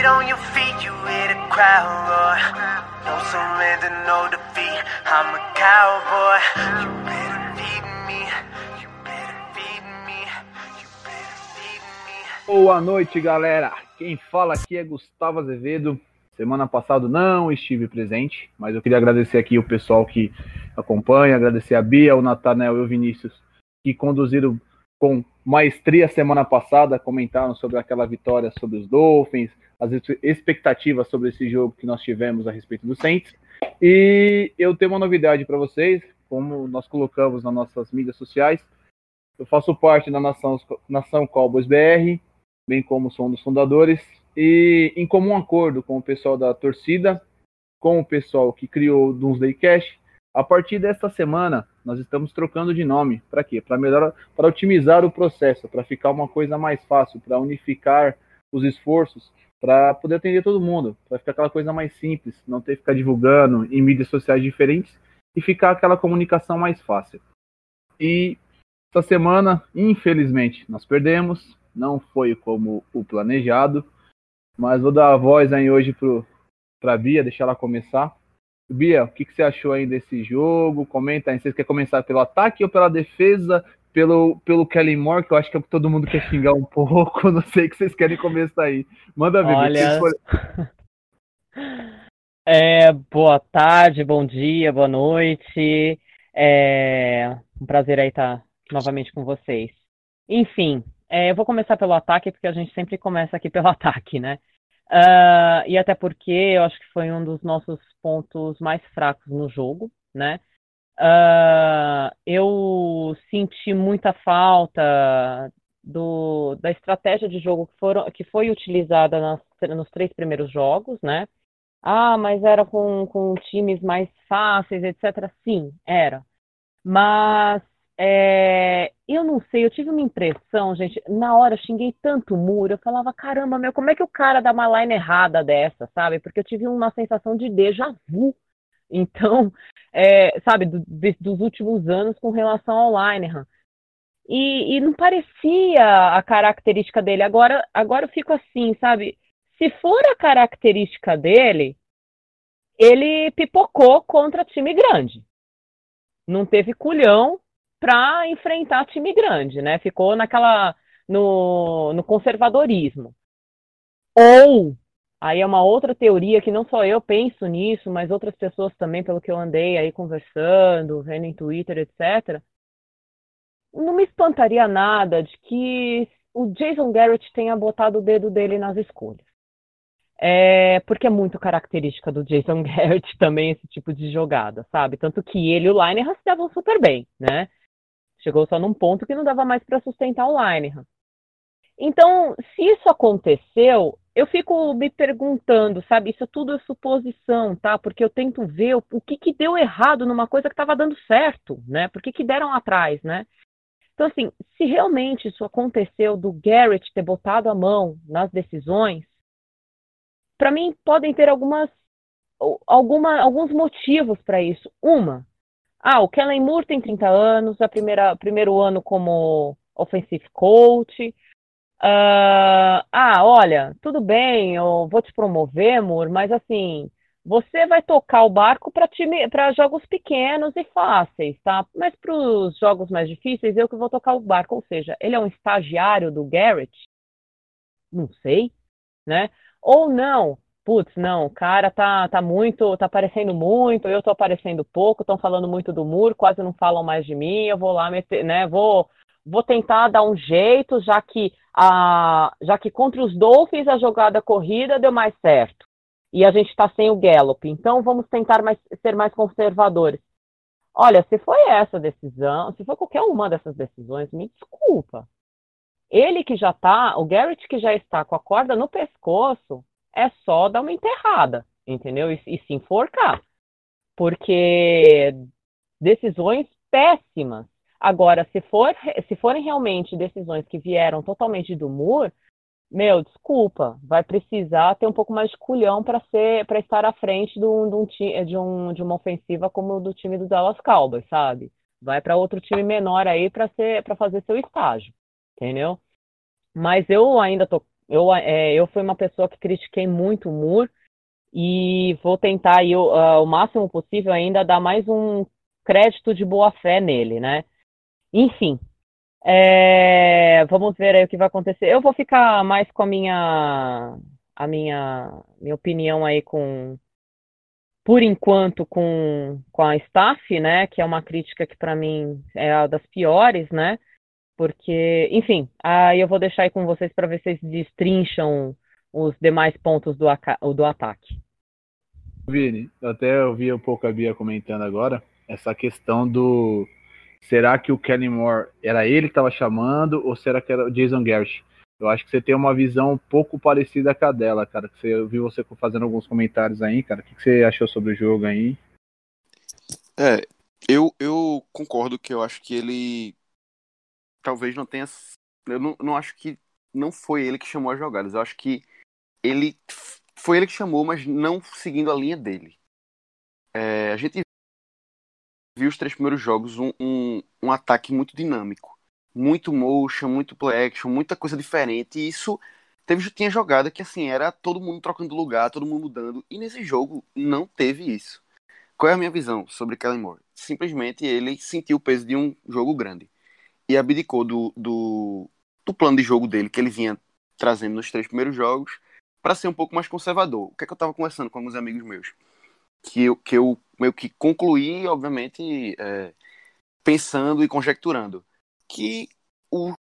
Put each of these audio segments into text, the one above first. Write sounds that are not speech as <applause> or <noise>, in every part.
Feet on your feet, you hear the crowd roar. No surrender, no defeat. I'm a cowboy. You better feed me. You better feed me. You better feed me. Boa noite, galera. Quem fala aqui é Gustavo Azevedo. Semana passada não estive presente, mas eu queria agradecer aqui o pessoal que acompanha, agradecer a Bia, o Natanel e o Vinícius que conduziram com maestria semana passada, comentaram sobre aquela vitória sobre os Dolphins, as expectativas sobre esse jogo que nós tivemos a respeito do Saints. E eu tenho uma novidade para vocês, como nós colocamos nas nossas mídias sociais. Eu faço parte da Nação, Nação Cowboys BR, bem como sou um dos fundadores, e em comum acordo com o pessoal da torcida, com o pessoal que criou o Doomsday Cash, a partir desta semana, nós estamos trocando de nome. Para quê? Para melhorar, para otimizar o processo, para ficar uma coisa mais fácil, para unificar os esforços, para poder atender todo mundo, para ficar aquela coisa mais simples, não ter que ficar divulgando em mídias sociais diferentes e ficar aquela comunicação mais fácil. E essa semana, infelizmente, nós perdemos, não foi como o planejado, mas vou dar a voz aí hoje para a Bia, deixar ela começar Bia, o que, que, você achou aí desse jogo? Comenta aí. Você quer começar pelo ataque ou pela defesa? Pelo, pelo Kelly Moore, que eu acho que é todo mundo quer xingar um <laughs> pouco. Não sei o que vocês querem começar aí. Manda ver. Olha... <laughs> É, boa tarde, bom dia, boa noite. É um prazer aí estar novamente com vocês. Enfim, é, eu vou começar pelo ataque, porque a gente sempre começa aqui pelo <laughs> ataque, né? Uh, e até porque eu acho que foi um dos nossos pontos mais fracos no jogo, né? Uh, eu senti muita falta do, da estratégia de jogo que, foram, que foi utilizada nas, nos três primeiros jogos, né? Ah, mas era com, com times mais fáceis, etc. Sim, era. Mas é, eu não sei, eu tive uma impressão, gente, na hora eu xinguei tanto muro, eu falava, caramba, meu, como é que o cara dá uma line errada dessa, sabe? Porque eu tive uma sensação de déjà vu. <laughs> Então, é, sabe, do, dos últimos anos com relação ao Linehan. E, e não parecia a característica dele. Agora, agora eu fico assim, sabe? Se for a característica dele, ele pipocou contra time grande. Não teve culhão para enfrentar time grande, né? Ficou naquela no, no conservadorismo. Ou aí é uma outra teoria que não só eu penso nisso, mas outras pessoas também, pelo que eu andei aí conversando, vendo em Twitter, etc. Não me espantaria nada de que o Jason Garrett tenha botado o dedo dele nas escolhas. É, porque é muito característica do Jason <laughs> Garrett também esse tipo de jogada, sabe? Tanto que ele e o Liner davam super bem, né? Chegou só num ponto que não dava mais para sustentar o Linehan. Então, se isso aconteceu, eu fico me perguntando, sabe? Isso tudo é suposição, tá? Porque eu tento ver o, o que, que deu errado numa coisa que estava dando certo, né? Por que, que deram atrás, né? Então, assim, se realmente isso aconteceu do Garrett ter botado a mão nas decisões, para mim podem ter algumas, alguma, alguns motivos para isso. Uma, ah, o Kellen Moore tem 30 anos, é o primeiro ano como offensive coach. Uh, ah, olha, tudo bem, eu vou te promover, Moore, mas assim, você vai tocar o barco para jogos pequenos e fáceis, tá? Mas para os jogos mais difíceis, eu que vou tocar o barco. Ou seja, ele é um estagiário do Garrett? Não sei, né? Ou não, putz, não, o cara tá, tá muito, tá aparecendo muito, eu tô aparecendo pouco, estão falando muito do muro, quase não falam mais de mim, eu vou lá meter, né, vou, vou tentar dar um jeito, já que, a, já que contra os Dolphins a jogada corrida deu mais certo, e a gente está sem o Gallup, então vamos tentar mais, ser mais conservadores. Olha, se foi essa decisão, se foi qualquer uma dessas decisões, me desculpa. Ele que já tá, o Garrett que já está com a corda no pescoço, é só dar uma enterrada, entendeu? E, e se enforcar. Porque decisões péssimas. Agora, se, for, se forem realmente decisões que vieram totalmente do Moore, meu, desculpa, vai precisar ter um pouco mais de culhão para ser para estar à frente de, um, de, um, de uma ofensiva como o do time do Dallas Cowboys, sabe? Vai para outro time menor aí para ser para fazer seu estágio, entendeu? Mas eu ainda tô eu, é, eu fui uma pessoa que critiquei muito o Moore e vou tentar uh, o máximo possível ainda dar mais um crédito de boa fé nele, né? Enfim, é, vamos ver aí o que vai acontecer. Eu vou ficar mais com a minha a minha, minha opinião aí com por enquanto com, com a staff, né, que é uma crítica que para mim é a das piores, né? Porque, enfim, aí eu vou deixar aí com vocês para ver se vocês destrincham os demais pontos do, do ataque. Vini, até ouvi um pouco a Bia comentando agora essa questão do será que o Kenny Moore era ele que estava chamando ou será que era o Jason Garrett? Eu acho que você tem uma visão um pouco parecida com a dela, cara. Que você, eu vi você fazendo alguns comentários aí, cara. O que, que você achou sobre o jogo aí? É, eu, eu concordo que eu acho que ele talvez não tenha. Eu não, não acho que não foi ele que chamou as jogadas. Eu acho que ele foi ele que chamou, mas não seguindo a linha dele. É, a gente viu os três primeiros jogos um, um, um, ataque muito dinâmico. Muito motion, muito play action, muita coisa diferente. E isso teve, tinha jogada que assim, era todo mundo trocando lugar, todo mundo mudando. E nesse jogo não teve isso. Qual é a minha visão sobre Kellen Moore? Simplesmente ele sentiu o peso de um jogo grande. E abdicou do, do, do plano de jogo dele, que ele vinha trazendo nos três primeiros jogos, para ser um pouco mais conservador. O que é que eu estava conversando com alguns amigos meus? Que eu, que eu meio que concluí, obviamente, é, pensando e conjecturando que o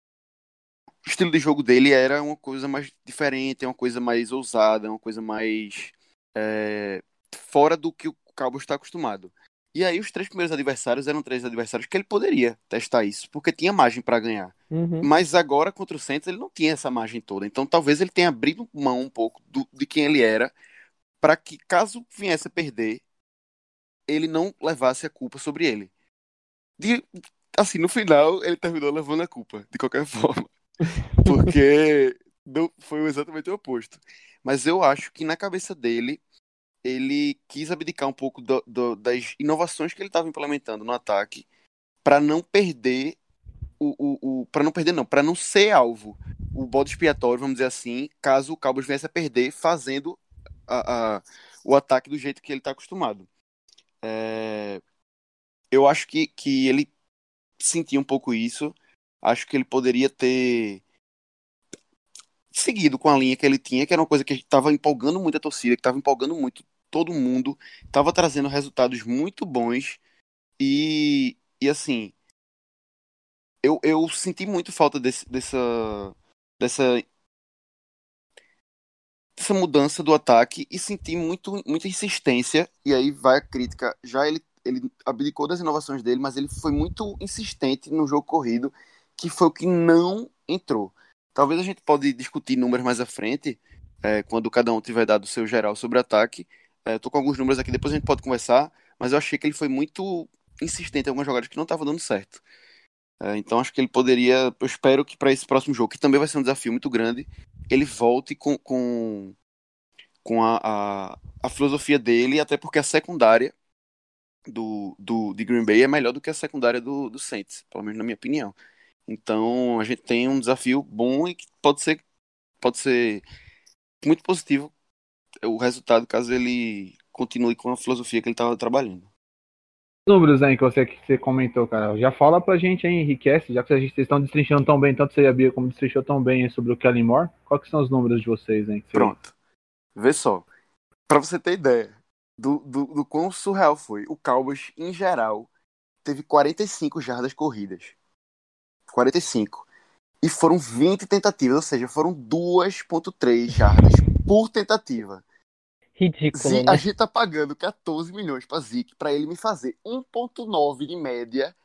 estilo de jogo dele era uma coisa mais diferente, uma coisa mais ousada, uma coisa mais é, fora do que o Cabo está acostumado. E aí os três primeiros adversários eram três adversários que ele poderia testar isso, porque tinha margem para ganhar. Uhum. Mas agora contra o Santos ele não tinha essa margem toda. Então talvez ele tenha abrido mão um pouco do, de quem ele era, para que caso viesse a perder, ele não levasse a culpa sobre ele. De, assim, no final, ele terminou levando a culpa, de qualquer <laughs> forma. Porque não, foi exatamente o oposto. Mas eu acho que na cabeça dele, ele quis abdicar um pouco do, do, das inovações que ele estava implementando no ataque para não perder o, o, o para não perder não, para não ser alvo, o bode expiatório, vamos dizer assim, caso o Cowboys viesse a perder fazendo a, a, o ataque do jeito que ele está acostumado. É... Eu acho que, que ele sentia um pouco isso. Acho que ele poderia ter seguido com a linha que ele tinha, que era uma coisa que estava empolgando muito a torcida, que estava empolgando muito todo mundo, estava trazendo resultados muito bons e, e assim, eu, eu senti muito falta desse, dessa, dessa essa mudança do ataque e senti muito, muita insistência. E aí vai a crítica. Já ele, ele abdicou das inovações dele, mas ele foi muito insistente no jogo corrido, que foi o que não entrou. Talvez a gente pode discutir números mais à frente, é, quando cada um tiver dado o seu geral sobre ataque. É, tô com alguns números aqui, depois a gente pode conversar, mas eu achei que ele foi muito insistente em algumas jogadas que não estavam dando certo. É, então acho que ele poderia. Eu espero que para esse próximo jogo, que também vai ser um desafio muito grande, ele volte com, com, com a, a, a filosofia dele, até porque a secundária do, do, de Green Bay é melhor do que a secundária do, do Saints, pelo menos na minha opinião. Então a gente tem um desafio bom e que pode ser, pode ser muito positivo o resultado caso ele continue com a filosofia que ele estava trabalhando números aí que você, que você comentou, cara. Já fala pra gente aí, enriquece, já que vocês estão destrinchando tão bem, tanto você e a Bia como destrinchou tão bem sobre o Kelly Moore. Quais são os números de vocês, hein? Pronto. Vê só. Pra você ter ideia do, do, do quão surreal foi, o Cowboys, em geral, teve 45 jardas corridas. 45. E foram 20 tentativas, ou seja, foram 2.3 jardas por tentativa. Ridículo. né? A gente tá pagando 14 milhões pra Zeke pra ele me fazer 1,9 de média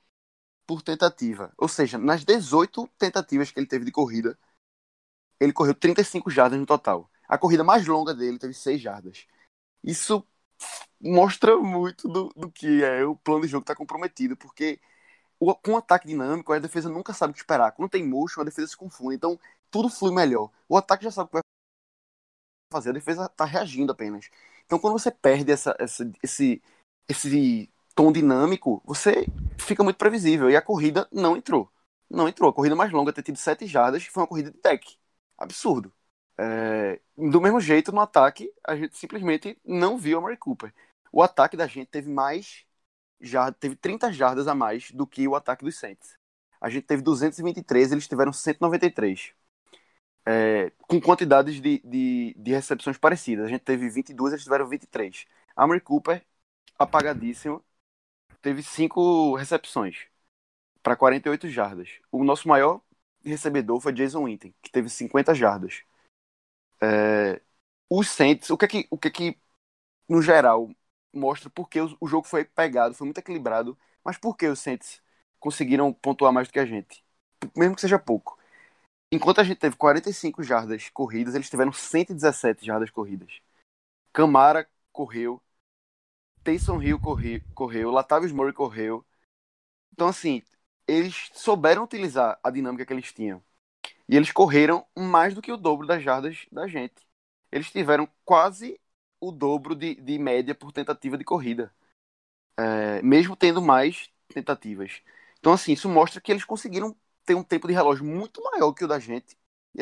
por tentativa. Ou seja, nas 18 tentativas que ele teve de corrida, ele correu 35 jardas no total. A corrida mais longa dele teve 6 jardas. Isso mostra muito do, do que é o plano de jogo tá comprometido, porque o, com um ataque dinâmico, a defesa nunca sabe o que esperar. Quando tem motion, a defesa se confunde. Então, tudo flui melhor. O ataque já sabe o que vai fazer, a defesa está reagindo apenas. Então, quando você perde essa, essa, esse, esse tom dinâmico, você fica muito previsível. E a corrida não entrou. Não entrou. A corrida mais longa ter tido 7 jardas foi uma corrida de deck. Absurdo. É, do mesmo jeito, no ataque, a gente simplesmente não viu a Murray Cooper. O ataque da gente teve mais jardas, teve 30 jardas a mais do que o ataque dos Saints. A gente teve 223, eles tiveram 193. É, com quantidades de, de, de, recepções parecidas. A gente teve 22, eles tiveram 23. A Murray Cooper, apagadíssimo, teve 5 recepções para 48 jardas. O nosso maior recebedor foi Jason Witten, que teve 50 jardas. É, os Saints, o que é que, o que, é que no geral mostra porque o, o jogo foi pegado, foi muito equilibrado, mas por que os Saints conseguiram pontuar mais do que a gente? Mesmo que seja pouco. Enquanto a gente teve 45 jardas corridas, eles tiveram 117 jardas corridas. Camara correu, Taysom Hill correu Latavius Murray correu. Então, assim, eles souberam utilizar a dinâmica que eles tinham. E eles correram mais do que o dobro das jardas da gente. Eles tiveram quase o dobro de, de média por tentativa de corrida. É, mesmo tendo mais tentativas. Então, assim, isso mostra que eles conseguiram ter um tempo de relógio muito maior que o da gente. E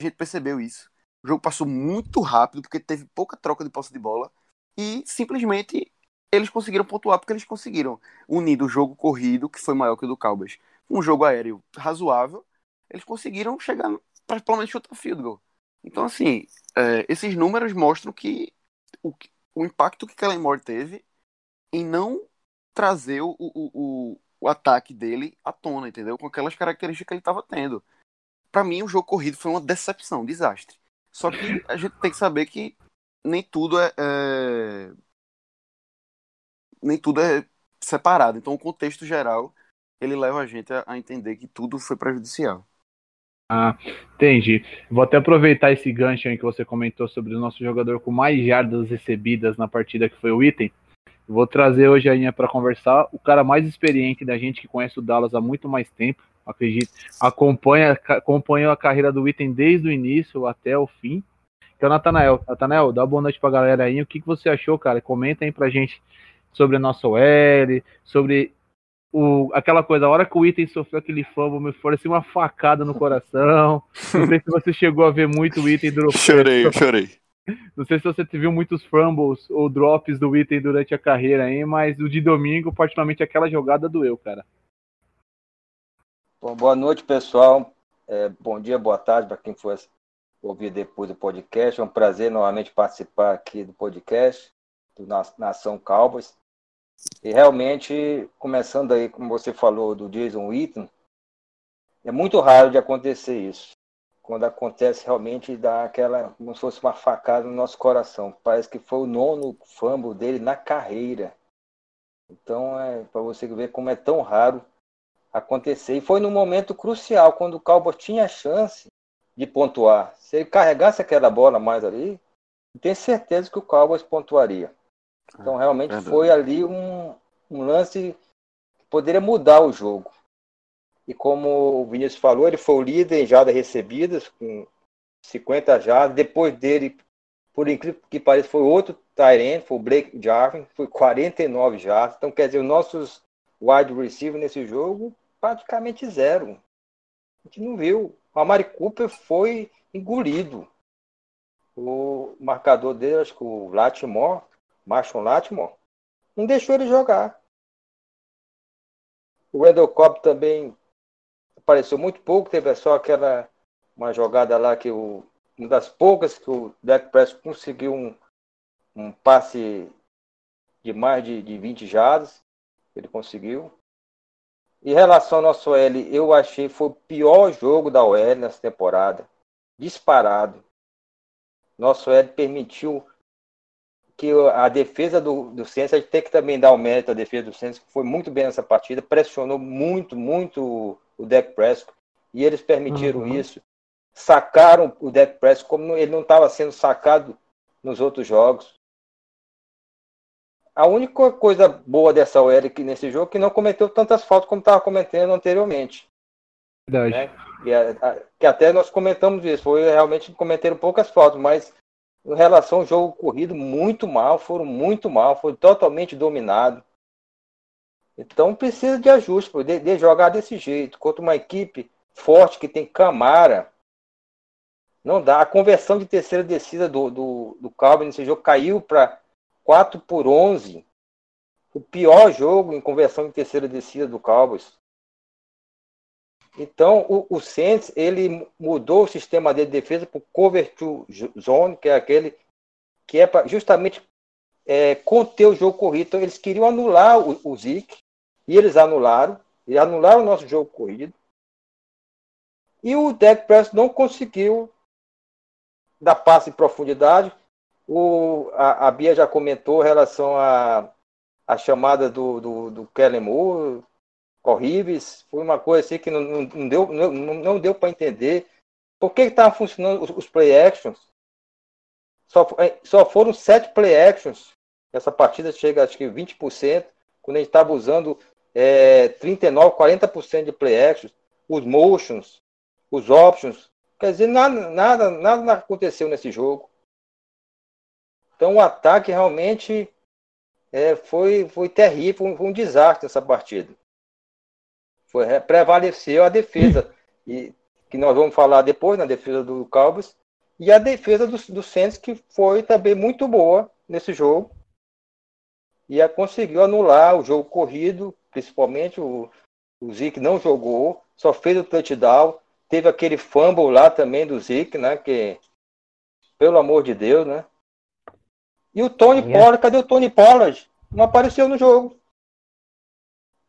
a gente percebeu isso. O jogo passou muito rápido, porque teve pouca troca de posse de bola. E simplesmente eles conseguiram pontuar porque eles conseguiram unir o jogo corrido, que foi maior que o do Cowboys, um jogo aéreo razoável, eles conseguiram chegar para pelo menos chutar field goal. Então, assim, é, esses números mostram que o, o impacto que Kellen Moore teve em não trazer o, o, o, o ataque dele à tona, entendeu? Com aquelas características que ele estava tendo. Para mim, o jogo corrido foi uma decepção, um desastre. Só que a gente tem que saber que nem tudo é, é nem tudo é separado. Então, o contexto geral ele leva a gente a, a entender que tudo foi prejudicial. Ah, entendi. Vou até aproveitar esse gancho aí que você comentou sobre o nosso jogador com mais jardas recebidas na partida, que foi o Item. Vou trazer hoje a para conversar o cara mais experiente da gente, que conhece o Dallas há muito mais tempo, acredito, acompanha, acompanhou a carreira do Item desde o início até o fim, que é o Natanael. Natanael, dá boa noite pra galera aí. O que, que você achou, cara? Comenta aí pra gente sobre a nossa OL, sobre o, aquela coisa, a hora que o item sofreu aquele fumble, me foi assim uma facada no coração. Não sei se você chegou a ver muito o item durante. <laughs> Chorei, <laughs> chorei. Não sei se você viu muitos fumbles ou drops do item durante a carreira aí, mas o de domingo, particularmente aquela jogada doeu, cara. Bom, boa noite, pessoal. É, bom dia, boa tarde para quem for ouvir depois do podcast. É um prazer novamente participar aqui do podcast do Nação Cowboys. E realmente, começando aí, como você falou, do Jason Witten, é muito raro de acontecer isso. Quando acontece, realmente dá aquela, como se fosse uma facada no nosso coração. Parece que foi o nono fumble dele na carreira. Então, é para você ver como é tão raro acontecer. E foi num momento crucial, quando o Cowboys tinha a chance de pontuar. Se ele carregasse aquela bola mais ali, tenho certeza que o Cowboys pontuaria. Então, realmente é foi ali um, um lance que poderia mudar o jogo. E como o Vinícius falou, ele foi o líder em jardas recebidas, com 50 jardas. Depois dele, por incrível que pareça, foi outro Tyrant, foi o Blake Jarvin, foi 49 jardas. Então, quer dizer, os nossos wide receivers nesse jogo, praticamente zero. A gente não viu. O Amari Cooper foi engolido. O marcador dele, acho que o Latimore, Marshall Lattimore, não deixou ele jogar. O Wendell Cobb também apareceu muito pouco, teve só aquela uma jogada lá que o uma das poucas que o Dak Prescott conseguiu um, um passe de mais de, de 20 jardas, ele conseguiu. Em relação ao nosso OL, eu achei foi o pior jogo da OL nessa temporada, disparado. Nosso OL permitiu que a defesa do, do Santos, a gente tem que também dar o mérito à defesa do Santos, que foi muito bem nessa partida, pressionou muito, muito o Deck Prescott, e eles permitiram uhum. isso. Sacaram o Deck Prescott como ele não estava sendo sacado nos outros jogos. A única coisa boa dessa OL que nesse jogo é que não cometeu tantas faltas como estava cometendo anteriormente. Verdade. Né? E a, a, que até nós comentamos isso, foi realmente cometeram poucas faltas, mas em relação ao jogo corrido, muito mal, foram muito mal, foi totalmente dominado. Então precisa de ajuste, de, de jogar desse jeito, contra uma equipe forte que tem Camara. Não dá. A conversão de terceira descida do, do, do Cowboys nesse jogo caiu para 4 por 11. O pior jogo em conversão de terceira descida do Cowboys. Então, o, o Saints, ele mudou o sistema de defesa para o cover to zone, que é aquele que é para justamente é, conter o jogo corrido. Então, eles queriam anular o, o Zeke, e eles anularam. E anularam o nosso jogo corrido. E o Dak Prescott não conseguiu dar passe em profundidade. O, a, a Bia já comentou em relação à a, a, chamada do, do, do Kellen Moore, horríveis. Foi uma coisa assim que não, não, deu, não, não deu para entender. Por que estavam funcionando os, os, play actions? Só, é, só foram sete play actions. Essa partida chega acho que 20%, quando a gente estava usando é, 39%, 40% de play actions, os motions, os options. Quer dizer, nada, nada, nada aconteceu nesse jogo. Então o ataque realmente é, foi, foi terrível, foi um desastre essa partida. Foi, é, prevaleceu a defesa, e, que nós vamos falar depois na defesa do Cowboys, e a defesa do, do Saints, que foi também muito boa nesse jogo. E a conseguiu anular o jogo corrido, principalmente o, o Zeke não jogou, só fez o touchdown. Teve aquele fumble lá também do Zeke, né? Que, pelo amor de Deus, né? E o Tony yeah. Pollard, cadê o Tony Pollard? Não apareceu no jogo.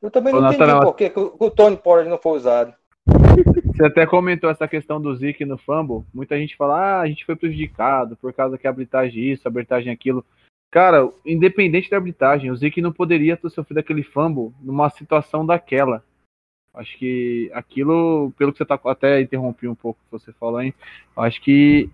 Eu também não entendi por que o Tony Pollard não foi usado. Você até comentou essa questão do Zeke no fumble. Muita gente fala, ah, a gente foi prejudicado por causa que a arbitragem isso, a arbitragem aquilo. Cara, independente da arbitragem, o Zeke não poderia ter sofrido aquele fumble numa situação daquela. Acho que aquilo, pelo que você tá até interrompi um pouco que você falou, hein? Acho que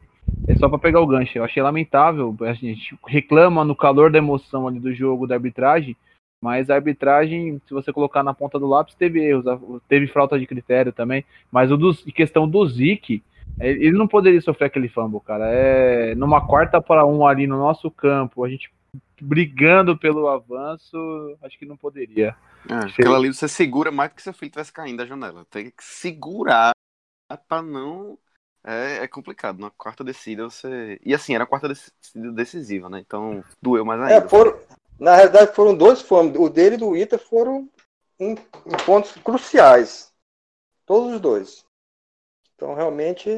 é só para pegar o gancho. Eu achei lamentável. A gente reclama no calor da emoção ali do jogo da arbitragem, mas a arbitragem, se você colocar na ponta do lápis, teve erros, teve falta de critério também. Mas o dos, questão do Zik, é, ele não poderia sofrer aquele fumble, cara. É numa quarta para um ali no nosso campo, a gente brigando pelo avanço, acho que não poderia. É, aquela ali você segura mais do que seu filho estivesse caindo da janela. Tem que segurar para não. É, é, complicado. Na quarta descida você. E assim, era a quarta descida decisiva, né? Então doeu mais ainda. É, foram, na realidade, foram dois fomos. O dele e do Ita foram em, em pontos cruciais. Todos os dois. Então, realmente,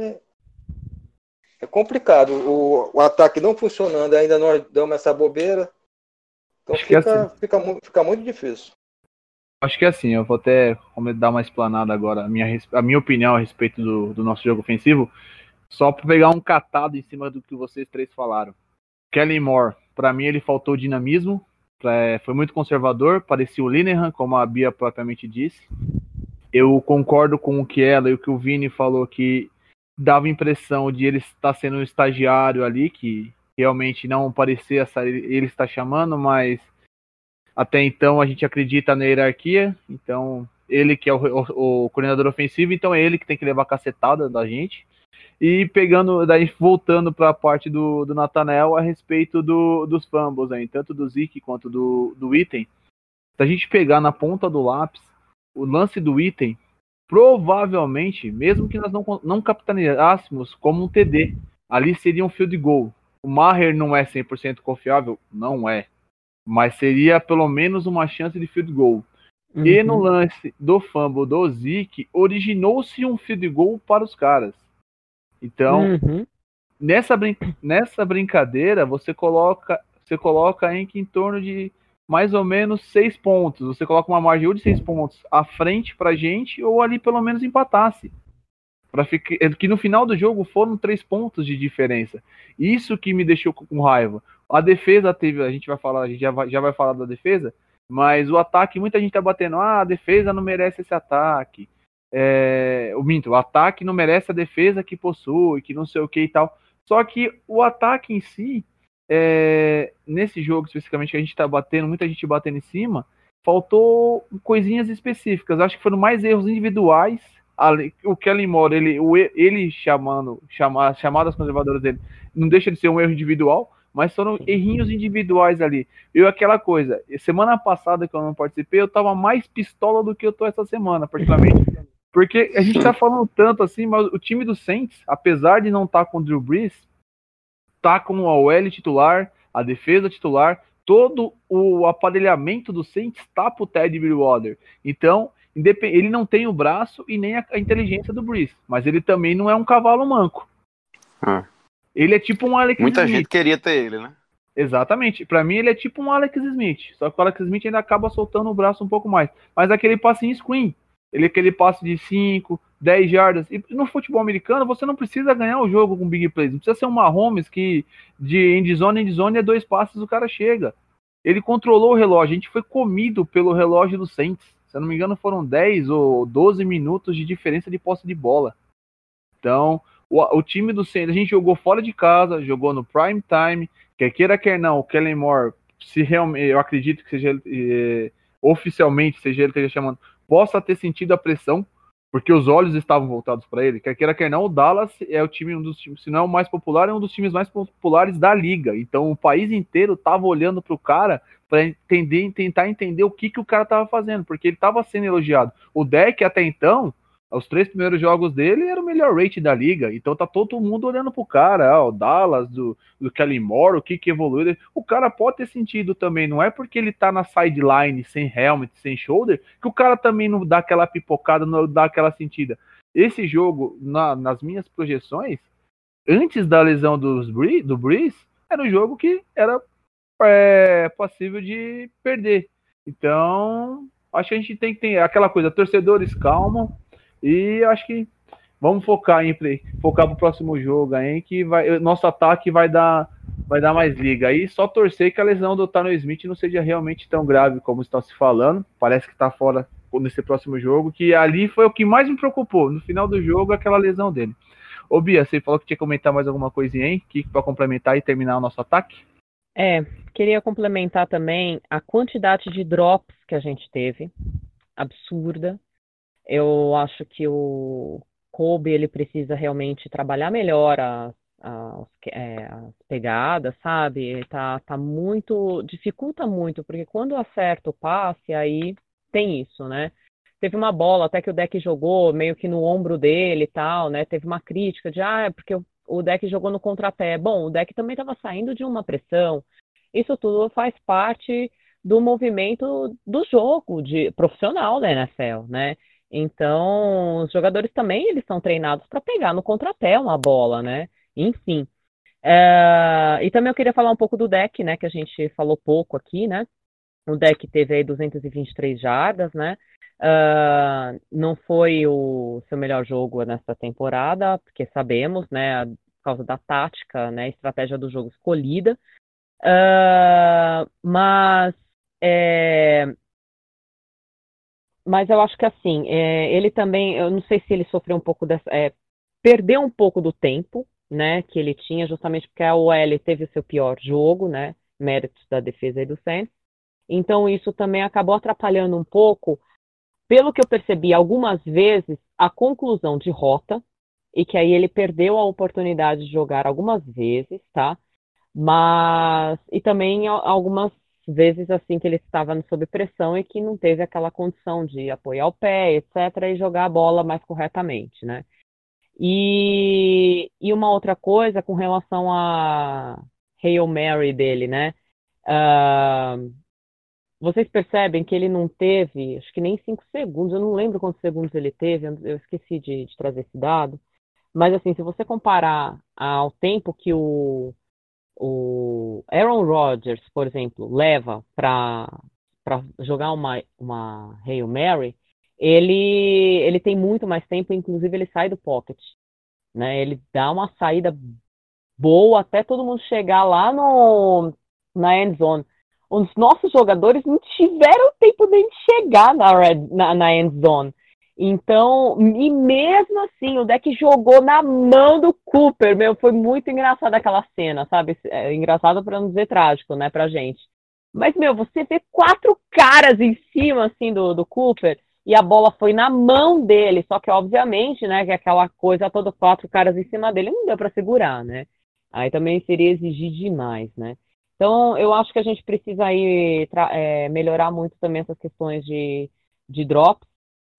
é complicado. O, o ataque não funcionando, ainda nós damos essa bobeira. Então Acho fica, assim. fica, fica muito difícil. Acho que é assim, eu vou até dar uma explanada agora, a minha, a minha opinião a respeito do, do nosso jogo ofensivo, só para pegar um catado em cima do que vocês três falaram. Kelly Moore, para mim ele faltou dinamismo, é, foi muito conservador, parecia o Linehan, como a Bia propriamente disse. Eu concordo com o que ela e o que o Vini falou que dava impressão de ele estar sendo um estagiário ali, que realmente não parecia ele estar chamando, mas até então a gente acredita na hierarquia, então ele que é o, o, o coordenador ofensivo, então é ele que tem que levar a cacetada da gente. E pegando, daí voltando para a parte do, do Nathanael a respeito do, dos fumbles, aí, tanto do Zeke quanto do, do item. Se a gente pegar na ponta do lápis, o lance do item, provavelmente, mesmo que nós não, não capitalizássemos como um TD, ali seria um field goal. O Maher não é 100% confiável? Não é. Mas seria pelo menos uma chance de field goal. Uhum. E no lance do fumble do Zeke, originou-se um field goal para os caras. Então, uhum. nessa, brin nessa brincadeira, você coloca, você coloca em que em torno de mais ou menos seis pontos. Você coloca uma margem de seis pontos à frente pra gente, ou ali pelo menos empatasse. Pra ficar, é que no final do jogo foram três pontos de diferença. Isso que me deixou com raiva. A defesa teve, a gente vai falar, a gente já vai, já vai falar da defesa, mas o ataque, muita gente tá batendo, ah, a defesa não merece esse ataque é, o Minto, o ataque não merece a defesa que possui, que não sei o que e tal. Só que o ataque em si, é, nesse jogo especificamente que a gente tá batendo, muita gente batendo em cima, faltou coisinhas específicas. Acho que foram mais erros individuais. O Kellen Moore, ele, ele chamando, chamar, chamadas conservadoras dele, não deixa de ser um erro individual, mas foram errinhos individuais ali. Eu aquela coisa, semana passada que eu não participei, eu tava mais pistola do que eu tô essa semana, particularmente Porque a gente tá falando tanto assim, mas o time do Saints, apesar de não estar tá com o Drew Brees, tá com o OL titular, a defesa titular, todo o aparelhamento do Saints tá pro Ted Bridgewater. Então, ele não tem o braço e nem a, inteligência do Brees, mas ele também não é um cavalo manco. Ah. Ele é tipo um Alex Muita Smith. gente queria ter ele, né? Exatamente. Para mim ele é tipo um Alex Smith, só que o Alex Smith ainda acaba soltando o braço um pouco mais. Mas aquele passe em screen, ele é aquele passe de 5, 10 jardas. E no futebol americano você não precisa ganhar o jogo com big plays. Não precisa ser um Mahomes que de endzone em endzone é dois passes o cara chega. Ele controlou o relógio. A gente foi comido pelo relógio do Saints. Se eu não me engano, foram 10 ou 12 minutos de diferença de posse de bola. Então, o, o time do Saints, a gente jogou fora de casa, jogou no prime time. Quer queira, quer não, o Kellen Moore, se realmente, eu acredito que seja eh, oficialmente, seja ele que esteja chamando, possa ter sentido a pressão, porque os olhos estavam voltados para ele. Quer queira, quer não, o Dallas é o time, um dos times, se não é o mais popular, é um dos times mais populares da liga. Então o país inteiro estava olhando para o cara para entender, tentar entender o que, que o cara estava fazendo, porque ele estava sendo elogiado. O deck até então os três primeiros jogos dele era o melhor rate da liga. Então tá todo mundo olhando pro cara, ah, o Dallas, do, do Kelly Moore, o que que evoluiu. O cara pode ter sentido também, não é porque ele tá na sideline sem helmet, sem shoulder, que o cara também não dá aquela pipocada, não dá aquela sentida. Esse jogo, na, nas minhas projeções, antes da lesão dos do Breeze, era um jogo que era é, possível de perder. Então, acho que a gente tem que ter aquela coisa, torcedores calmam, e acho que vamos focar em focar pro próximo jogo aí, que vai, nosso ataque vai dar, vai dar mais liga. Aí só torcer que a lesão do Tano Smith não seja realmente tão grave como estão se falando. Parece que tá fora nesse próximo jogo, que ali foi o que mais me preocupou no final do jogo, aquela lesão dele. Ô Bia, você falou que tinha que comentar mais alguma coisinha aí, que para complementar e terminar o nosso ataque? É, queria complementar também a quantidade de drops que a gente teve, absurda. Eu acho que o Kobe ele precisa realmente trabalhar melhor as, as, é, as pegadas, sabe? Tá, tá muito. dificulta muito, porque quando acerta o passe, aí tem isso, né? Teve uma bola até que o deck jogou meio que no ombro dele e tal, né? Teve uma crítica de, ah, é porque o, deck jogou no contrapé. Bom, o deck também estava saindo de uma pressão. Isso tudo faz parte do movimento do jogo de profissional da NFL, né? Então, os jogadores também eles são treinados para pegar no contrapé uma bola, né? Enfim. É, e também eu queria falar um pouco do deck, né? Que a gente falou pouco aqui, né? O deck teve aí 223 jardas, né? Uh, não foi o seu melhor jogo nessa temporada, porque sabemos, né? Por causa da tática, né? Estratégia do jogo escolhida. Uh, mas é, mas eu acho que assim, é, ele também, eu não sei se ele sofreu um pouco dessa, é, perdeu um pouco do tempo, né, que ele tinha, justamente porque a OL teve o seu pior jogo, né, méritos da defesa e do Saints. Então isso também acabou atrapalhando um pouco, pelo que eu percebi algumas vezes, a conclusão de rota, e que aí ele perdeu a oportunidade de jogar algumas vezes, tá? Mas e também algumas vezes assim que ele estava sob pressão e que não teve aquela condição de apoiar o pé, etc, e jogar a bola mais corretamente, né? E, e uma outra coisa com relação a Hail Mary dele, né? Uh, vocês percebem que ele não teve, acho que nem cinco segundos, eu não lembro quantos segundos ele teve, eu esqueci de, de trazer esse dado. Mas assim, se você comparar ao tempo que o o Aaron Rodgers, por exemplo, leva para jogar uma, uma Hail Mary, ele, ele tem muito mais tempo, inclusive ele sai do pocket. Né? Ele dá uma saída boa até todo mundo chegar lá no, na end zone. Os nossos jogadores não tiveram tempo nem de chegar na, red, na, na end zone. Então, e mesmo assim, o deck jogou na mão do Cooper, meu, foi muito engraçado aquela cena, sabe? É, engraçado para não dizer trágico, né, pra gente. Mas, meu, você vê quatro caras em cima, assim, do, do Cooper, e a bola foi na mão dele, só que, obviamente, né, que aquela coisa, todos quatro caras em cima dele, não deu para segurar, né? Aí também seria exigir demais, né? Então, eu acho que a gente precisa aí é, melhorar muito também essas questões de, de drops,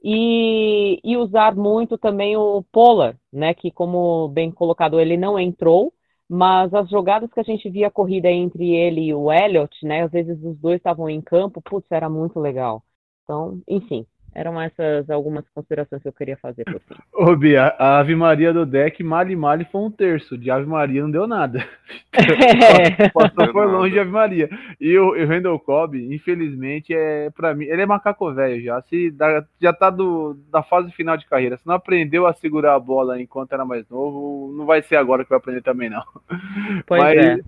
e, e usar muito também o Polar, né? Que, como bem colocado, ele não entrou, mas as jogadas que a gente via corrida entre ele e o Elliott, né? Às vezes os dois estavam em campo, putz, era muito legal. Então, enfim, eram essas algumas considerações que eu queria fazer por fim. Ô, Bia, a Ave Maria do deck, Mali Mali foi um terço. De Ave Maria não deu nada. É. Passou por longe de Ave Maria. E o, o Randall Cobb, infelizmente, é para mim, ele é macaco velho já. Se dá- já tá do, da fase final de carreira. Se não aprendeu a segurar a bola enquanto era mais novo, não vai ser agora que vai aprender também, não. Pois mas, é.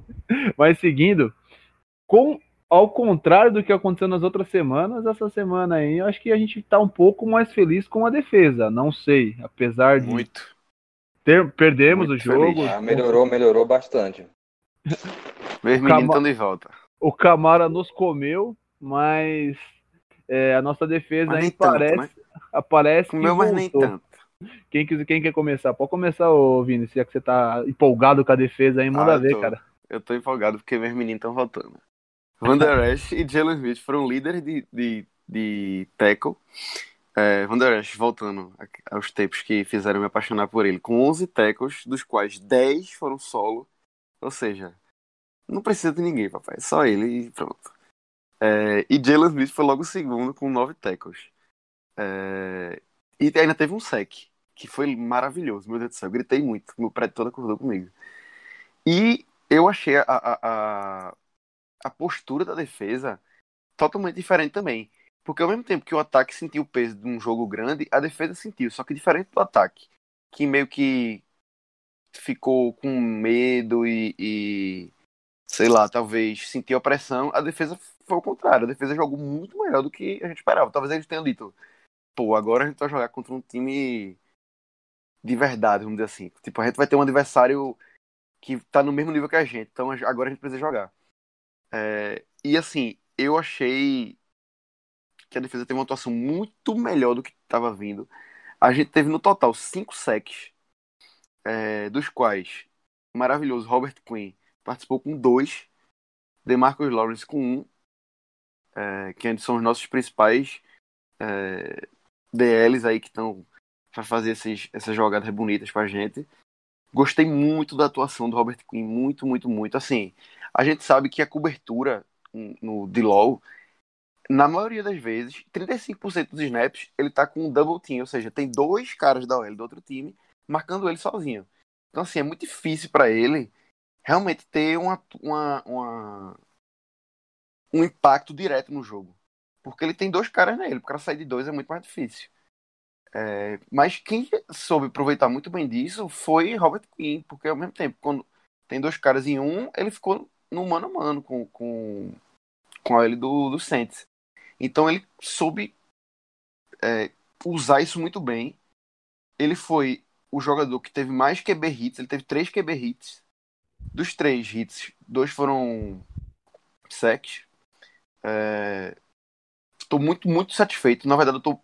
mas seguindo, com, ao contrário do que aconteceu nas outras semanas, essa semana aí, eu acho que a gente tá um pouco mais feliz com a defesa. Não sei, apesar de Muito. ter, perdermos Muito o jogo. Ah, melhorou, melhorou bastante. Meus meninos estão de volta. O Camara nos comeu, mas é, a nossa defesa Mas nem aí tanto, parece, né? aparece que Comeu, mas nem tanto. Quem, quis- quem quer começar? Pode começar, ô Vini, já que você tá empolgado com a defesa aí, manda Ah, ver, tô. cara. Eu tô empolgado porque meus meninos estão voltando. Van Der e Jalen Smith foram líderes de, de, de tackle. É, Van Der voltando aos tempos que fizeram me apaixonar por ele, com 11 tackles, dos quais 10 foram solo. Ou seja, não precisa de ninguém, papai. Só ele e pronto. É, e Jalen Smith foi logo o segundo com 9 tackles. É, e ainda teve um sec, que foi maravilhoso. Meu Deus do céu, eu gritei muito. Meu prédio todo acordou comigo. E eu achei a, a, a, a postura da defesa totalmente diferente também. Porque ao mesmo tempo que o ataque sentiu o peso de um jogo grande, a defesa sentiu. Só que diferente do ataque, que meio que ficou com medo e, e, sei lá, talvez sentiu a pressão, a defesa foi o contrário. A defesa jogou muito melhor do que a gente esperava. Talvez eles tenham dito, pô, agora a gente vai jogar contra um time de verdade, vamos dizer assim. Tipo, a gente vai ter um adversário que tá no mesmo nível que a gente. Então agora a gente precisa jogar. É, e assim, eu achei que a defesa teve uma atuação muito melhor do que estava vindo. A gente teve no total cinco sacks, é, dos quais o maravilhoso Robert Quinn participou com dois, DeMarcus Lawrence com um, é, que são os nossos principais é, DLs aí que estão para fazer esses, essas jogadas bonitas pra gente. Gostei muito da atuação do Robert Quinn, muito, muito, muito. Assim, a gente sabe que a cobertura no D-Law, na maioria das vezes, 35% dos snaps, ele tá com um double team, ou seja, tem dois caras da OL do outro time marcando ele sozinho. Então, assim, é muito difícil para ele realmente ter uma, uma, uma, um impacto direto no jogo. Porque ele tem dois caras nele, o cara sair de dois é muito mais difícil. É, mas quem soube aproveitar muito bem disso foi Robert Quinn, porque ao mesmo tempo, quando tem dois caras em um, ele ficou no mano a mano com, com, com a L do, do Saints. Então ele soube é, usar isso muito bem. Ele foi o jogador que teve mais QB hits, ele teve três QB hits. Dos três hits, dois foram sacks. Estou é, muito, muito satisfeito. Na verdade, eu tô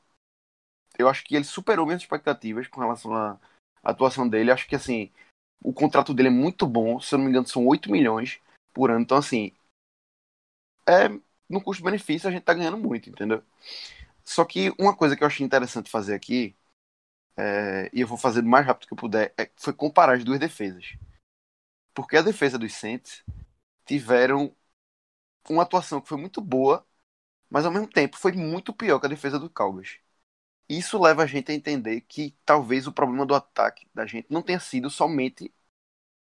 eu acho que ele superou minhas expectativas com relação à atuação dele. Acho que assim, o contrato dele é muito bom, se eu não me engano, são 8 milhões por ano. Então, assim, é, no custo-benefício a gente tá ganhando muito, entendeu? Só que uma coisa que eu achei interessante fazer aqui, é, e eu vou fazer o mais rápido que eu puder, é, foi comparar as duas defesas. Porque a defesa dos Saints tiveram uma atuação que foi muito boa, mas ao mesmo tempo foi muito pior que a defesa do Cowboys isso leva a gente a entender que talvez o problema do ataque da gente não tenha sido somente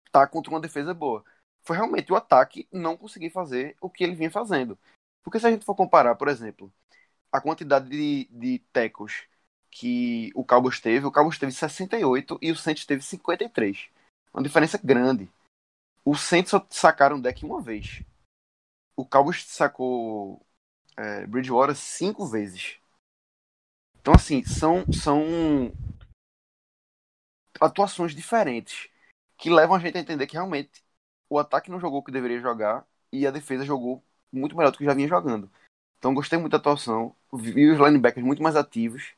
estar contra uma defesa boa. Foi realmente o ataque não conseguir fazer o que ele vinha fazendo. Porque se a gente for comparar, por exemplo, a quantidade de, de tackles que o Cowboys teve, o Cowboys teve 68 e o Saints teve 53. Uma diferença grande. O Saints só sacaram deck uma vez. O Cowboys sacou é, Bridgewater cinco vezes. Então, assim, são, são atuações diferentes que levam a gente a entender que realmente o ataque não jogou o que deveria jogar e a defesa jogou muito melhor do que já vinha jogando. Então, gostei muito da atuação. Vi os linebackers muito mais ativos,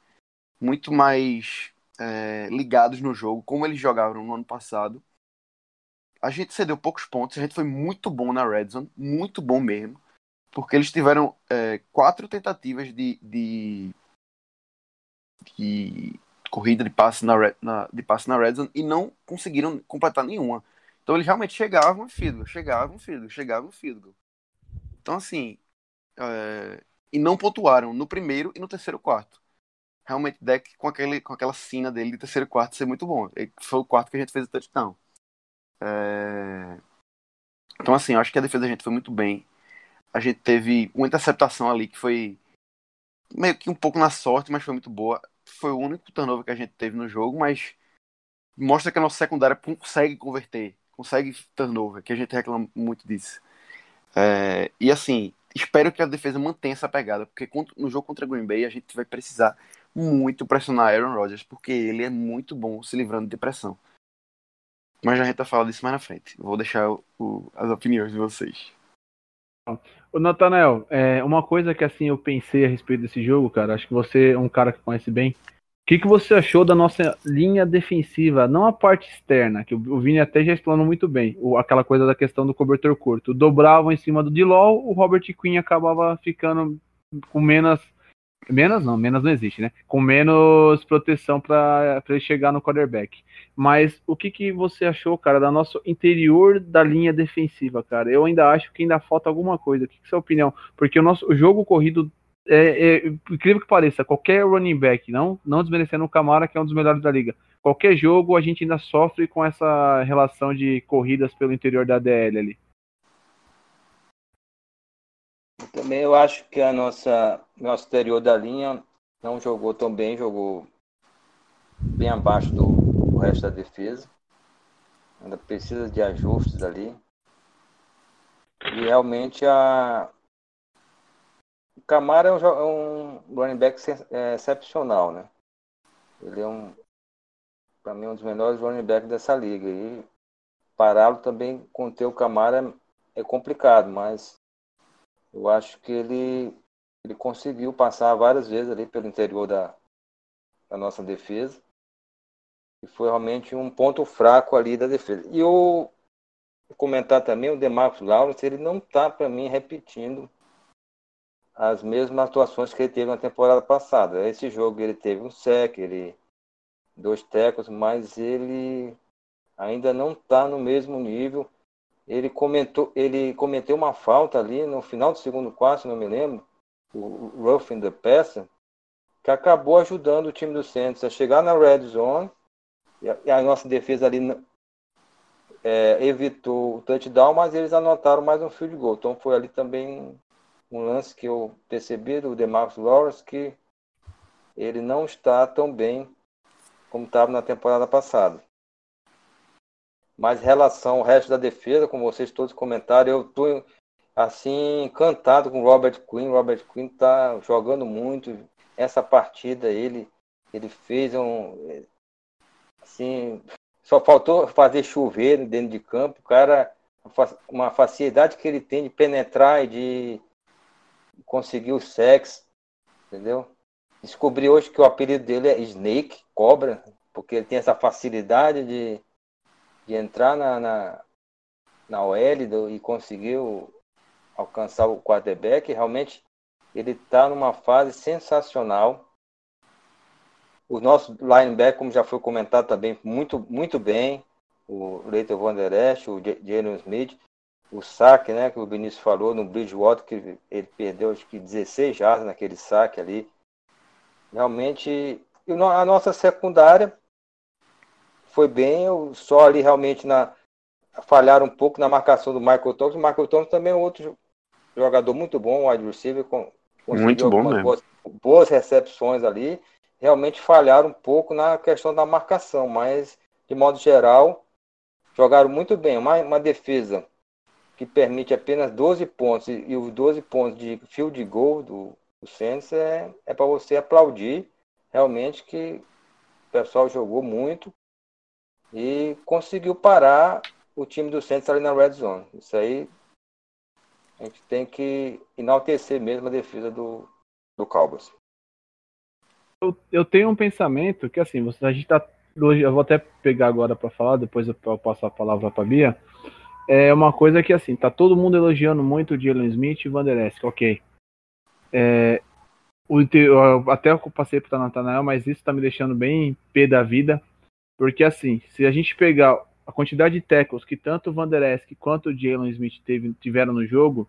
muito mais é, ligados no jogo, como eles jogavam no ano passado. A gente cedeu poucos pontos, a gente foi muito bom na red zone, muito bom mesmo, porque eles tiveram é, quatro tentativas de, de de corrida de passe na, na, de passe na red zone e não conseguiram completar nenhuma. Então eles realmente chegavam em field chegavam em field chegavam em field. Então assim, é, e não pontuaram no primeiro e no terceiro quarto. Realmente deck com, aquele, com aquela cena dele de terceiro quarto ser muito bom. Foi o quarto que a gente fez o touchdown. É... Então assim, eu acho que a defesa da gente foi muito bem. A gente teve uma interceptação ali que foi meio que um pouco na sorte, mas foi muito boa. Foi o único turnover que a gente teve no jogo, mas mostra que a nossa secundária consegue converter, consegue turnover, que a gente reclama muito disso. É, e assim, espero que a defesa mantenha essa pegada, porque no jogo contra Green Bay a gente vai precisar muito pressionar Aaron Rodgers, porque ele é muito bom se livrando de pressão. Mas a gente vai falar disso mais na frente. Vou deixar o, as opiniões de vocês. O Nathanael, é, uma coisa que assim eu pensei a respeito desse jogo, cara, acho que você é um cara que conhece bem. O que, que você achou da nossa linha defensiva? Não a parte externa, que o Vini até já explanou muito bem, o, aquela coisa da questão do cobertor curto. Dobravam em cima do Dilol, o Robert Quinn acabava ficando com menos Menos não, menos não existe, né? Com menos proteção para ele chegar no quarterback. Mas o que, que você achou, cara, da nosso interior da linha defensiva, cara? Eu ainda acho que ainda falta alguma coisa. O que, que é a sua opinião? Porque o nosso o jogo corrido é, é, incrível que pareça, qualquer running back, não, não desmerecendo o Camara, que é um dos melhores da liga, qualquer jogo a gente ainda sofre com essa relação de corridas pelo interior da DL ali. Também eu acho que a nossa nosso exterior da linha não jogou tão bem, jogou bem abaixo do, do resto da defesa. Ainda precisa de ajustes ali. E realmente a Camara é um, é um running back é, excepcional, né? Ele é um para mim um dos melhores running backs dessa liga e pará-lo também conter o Camara é complicado, mas eu acho que ele, ele conseguiu passar várias vezes ali pelo interior da, da nossa defesa. E foi realmente um ponto fraco ali da defesa. E eu comentar também o Demarcus Lawrence, ele não está, para mim, repetindo as mesmas atuações que ele teve na temporada passada. Esse jogo ele teve um sec, ele dois tecos, mas ele ainda não está no mesmo nível ele comentou, ele cometeu uma falta ali no final do segundo quarto, se não me lembro, o roughing the passer, que acabou ajudando o time do Santos a chegar na red zone e a, e a nossa defesa ali é, evitou o touchdown, mas eles anotaram mais um field goal. Então foi ali também um lance que eu percebi do DeMarcus Lawrence que ele não está tão bem como estava na temporada passada. Mas em relação ao resto da defesa, como vocês todos comentaram, eu estou assim encantado com o Robert Quinn. Robert Quinn está jogando muito. Essa partida ele ele fez um assim só faltou fazer chover dentro de campo. O cara uma facilidade que ele tem de penetrar e de conseguir o sexo, entendeu? Descobri hoje que o apelido dele é Snake, cobra, porque ele tem essa facilidade de de entrar na, na, na OL do, e conseguiu alcançar o quarterback, realmente ele está numa fase sensacional. O nosso linebacker, como já foi comentado também, muito, muito bem. O Leighton Van Der Esch, o Jalen Smith, o saque, né, que o Vinícius falou no Bridgewater, que ele perdeu acho que 16 jardas naquele saque ali. Realmente, a nossa secundária foi bem, só ali realmente na falharam um pouco na marcação do Michael Thomas. O Michael Thomas também é outro jogador muito bom, wide receiver, com muito bom mesmo. Boas, boas recepções ali. Realmente falharam um pouco na questão da marcação, mas de modo geral jogaram muito bem. Uma, uma defesa que permite apenas 12 pontos e, os 12 pontos de field goal do, do Saints é, é para você aplaudir realmente que o pessoal jogou muito e conseguiu parar o time do Santos ali na red zone. Isso aí a gente tem que enaltecer mesmo a defesa do, do Cowboys. Eu, eu tenho um pensamento que assim, você, a gente tá hoje, eu vou até pegar agora para falar, depois eu, eu passo a palavra para Bia. É uma coisa que assim, tá todo mundo elogiando muito o Jalen Smith e o Van Der Esk, ok. É, o, eu, até eu passei para o Natanael, mas isso está me deixando bem pé da vida, porque assim, se a gente pegar a quantidade de tackles que tanto o Van Der Esk quanto o Jalen Smith teve, tiveram no jogo,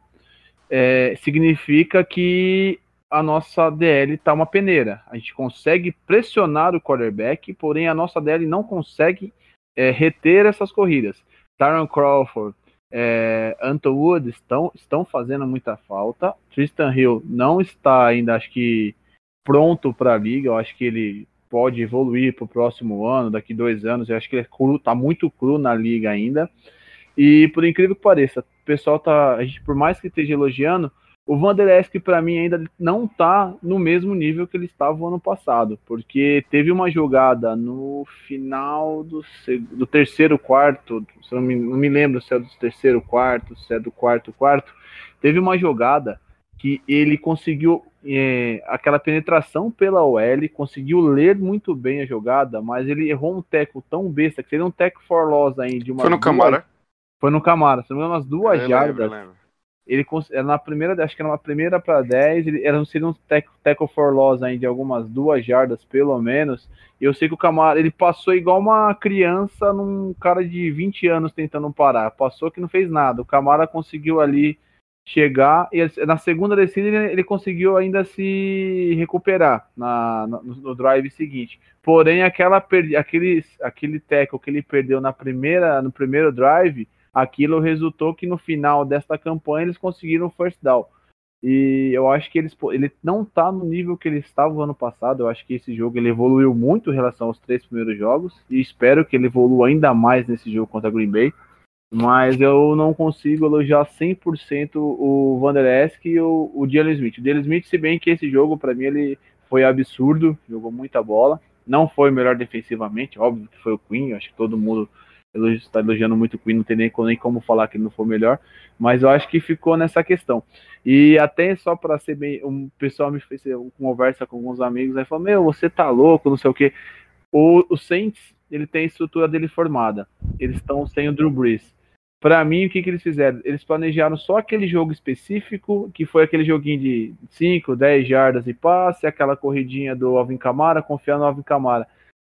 é, significa que a nossa DL está uma peneira. A gente consegue pressionar o quarterback, porém a nossa DL não consegue é, reter essas corridas. Tyron Crawford, é, Anton Wood estão, estão fazendo muita falta. Tristan Hill não está ainda, acho que, pronto para a liga. Eu acho que ele pode evoluir para o próximo ano, daqui dois anos. Eu acho que ele é tá muito cru na liga ainda. E por incrível que pareça, o pessoal tá, a gente por mais que esteja elogiando, o Vanderlesk para mim ainda não está no mesmo nível que ele estava o ano passado, porque teve uma jogada no final do, do terceiro quarto, não me, não me lembro se é do terceiro quarto, se é do quarto quarto, teve uma jogada que ele conseguiu é, aquela penetração pela OL, conseguiu ler muito bem a jogada, mas ele errou um teco tão besta que seria um teco for loss aí de uma. Foi no duas, Camara? Foi no Camara, se não me engano, umas duas eu jardas. Lembro, lembro. Ele era na primeira, acho que era uma primeira para 10, ele era seria um tackle for loss aí de algumas duas jardas pelo menos. E eu sei que o Camara, ele passou igual uma criança num cara de 20 anos tentando parar. Passou que não fez nada. O Camara conseguiu ali chegar e na segunda descida ele, ele conseguiu ainda se recuperar na, no, no, drive seguinte. Porém, aquela aquele aquele tackle que ele perdeu na primeira no primeiro drive, aquilo resultou que no final desta campanha eles conseguiram o first down. E eu acho que eles, ele não está no nível que ele estava no ano passado. Eu acho que esse jogo ele evoluiu muito em relação aos três primeiros jogos e espero que ele evolua ainda mais nesse jogo contra a Green Bay mas eu não consigo elogiar 100% o Van Der Esk e o, o Jalen Smith. O Jalen Smith, se bem que esse jogo, para mim, ele foi absurdo, jogou muita bola. Não foi melhor defensivamente, óbvio que foi o Queen, acho que todo mundo está elogiando muito o Queen, não tem nem, nem como falar que ele não foi melhor, mas eu acho que ficou nessa questão. E até só para ser bem, um pessoal me fez uma conversa com alguns amigos, aí falou: Meu, você tá louco, não sei o que. O, o Saints, ele tem a estrutura dele formada, eles estão sem o Drew Brees. Para mim, o que, que eles fizeram? Eles planejaram só aquele jogo específico, que foi aquele joguinho de 5, 10 jardas e passe, aquela corridinha do Alvin Camara, confiar no Alvin Camara.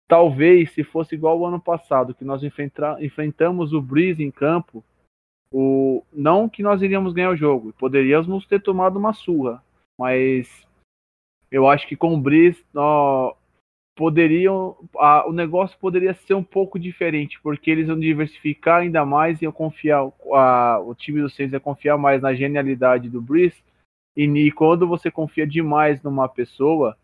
Talvez, se fosse igual ao ano passado, que nós enfrentamos o Breeze em campo, o... não que nós iríamos ganhar o jogo, poderíamos ter tomado uma surra, mas eu acho que com o Breeze, ó, poderiam a, o negócio poderia ser um pouco diferente porque eles vão diversificar ainda mais e eu confiar a, o time do Saints ia confiar mais na genialidade do Breeze e, quando você confia demais numa pessoa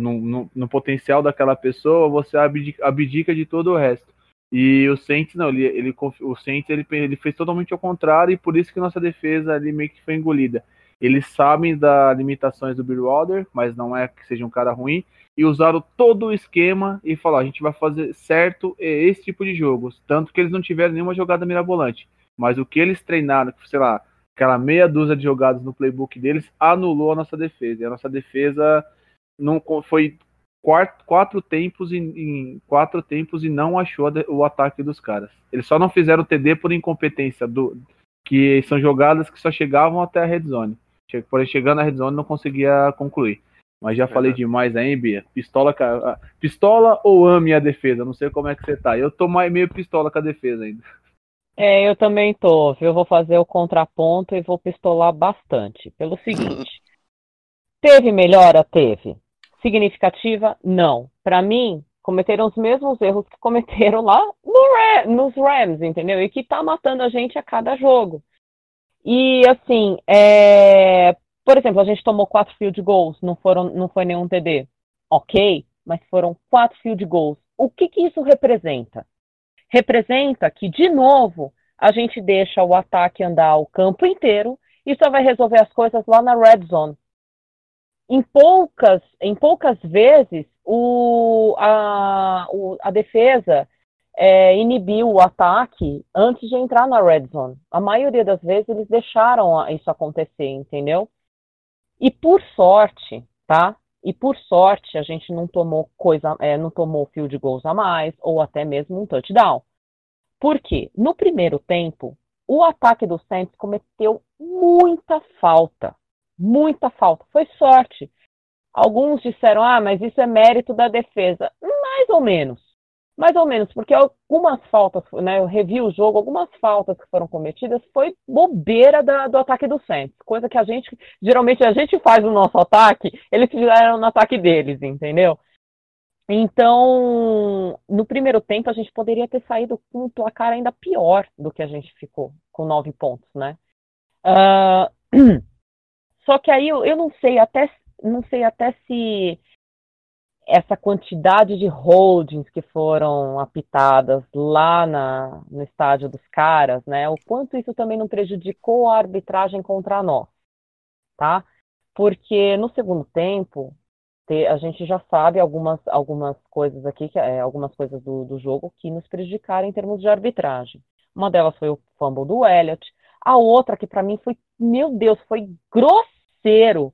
no, no, no potencial daquela pessoa você abdica, abdica, de todo o resto e o Saints não ele, ele o Saints ele, ele fez totalmente ao contrário e por isso que nossa defesa ali meio que foi engolida eles sabem das limitações do Bill Wilder, mas não é que seja um cara ruim e usaram todo o esquema e falaram: a gente vai fazer certo esse tipo de jogos. Tanto que eles não tiveram nenhuma jogada mirabolante. Mas o que eles treinaram, sei lá, aquela meia dúzia de jogadas no playbook deles, anulou a nossa defesa. E a nossa defesa não foi quatro, quatro tempos em, em, quatro tempos e não achou o ataque dos caras. Eles só não fizeram TD por incompetência do que são jogadas que só chegavam até a red zone. Porém, chegando na red zone não conseguia concluir. Mas já falei demais aí, Bia. Pistola, pistola ou ame a defesa? Não sei como é que você tá. Eu tô meio pistola com a defesa ainda. É, eu também tô. Eu vou fazer o contraponto e vou pistolar bastante. Pelo seguinte: <laughs> teve melhora? Teve. Significativa? Não. Para mim, cometeram os mesmos erros que cometeram lá no nos Rams, entendeu? E que tá matando a gente a cada jogo. E assim, é, por exemplo, a gente tomou quatro field goals, não, foram, não foi nenhum TD. Ok, mas foram quatro field goals. O que, que isso representa? Representa que, de novo, a gente deixa o ataque andar o campo inteiro e só vai resolver as coisas lá na red zone. Em poucas, em poucas vezes, o, a, o, a defesa é, inibiu o ataque antes de entrar na red zone. A maioria das vezes eles deixaram isso acontecer, entendeu? E por sorte, tá? E por sorte a gente não tomou coisa, é, não tomou field goals a mais ou até mesmo um touchdown. Por quê? No primeiro tempo, o ataque do Saints cometeu muita falta, muita falta. Foi sorte. Alguns disseram, ah, mas isso é mérito da defesa. Mais ou menos. Mais ou menos, porque algumas faltas, né, eu revi o jogo, algumas faltas que foram cometidas foi bobeira da, do ataque do Santos, coisa que a gente, geralmente a gente faz no nosso ataque, eles fizeram no ataque deles, entendeu? Então, no primeiro tempo, a gente poderia ter saído com um placar ainda pior do que a gente ficou, com nove pontos, né? Uh, <clears throat> só que aí eu, eu não sei até não sei até se essa quantidade de holdings que foram apitadas lá na, no estádio dos caras, né? O quanto isso também não prejudicou a arbitragem contra nós, tá? Porque no segundo tempo a gente já sabe algumas, algumas coisas aqui, que, é, algumas coisas do, do jogo que nos prejudicaram em termos de arbitragem. Uma delas foi o fumble do Elliott, a outra que para mim foi, meu Deus, foi grosseiro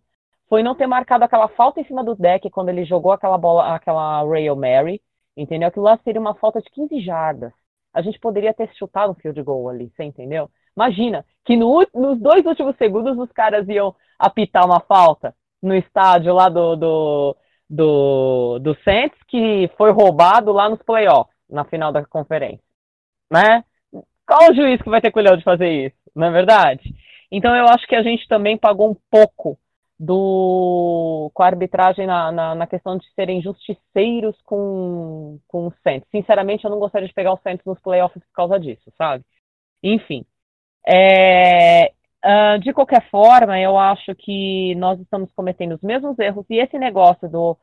foi não ter marcado aquela falta em cima do deck quando ele jogou aquela bola, aquela Rail Mary, entendeu? Aquilo lá seria uma falta de 15 jardas. A gente poderia ter chutado um field goal ali, você entendeu? Imagina que no, nos dois últimos segundos os caras iam apitar uma falta no estádio lá do, do, do, do Saints, que foi roubado lá nos playoffs, na final da conferência. Né? Qual o juiz que vai ter colhão de fazer isso? Não é verdade? Então eu acho que a gente também pagou um pouco do, com a arbitragem na, na, na, questão de serem justiceiros com, com o Santos. Sinceramente, eu não gostaria de pegar o Santos nos playoffs por causa disso, sabe? Enfim. É, uh, de qualquer forma, eu acho que nós estamos cometendo os mesmos erros e esse negócio do,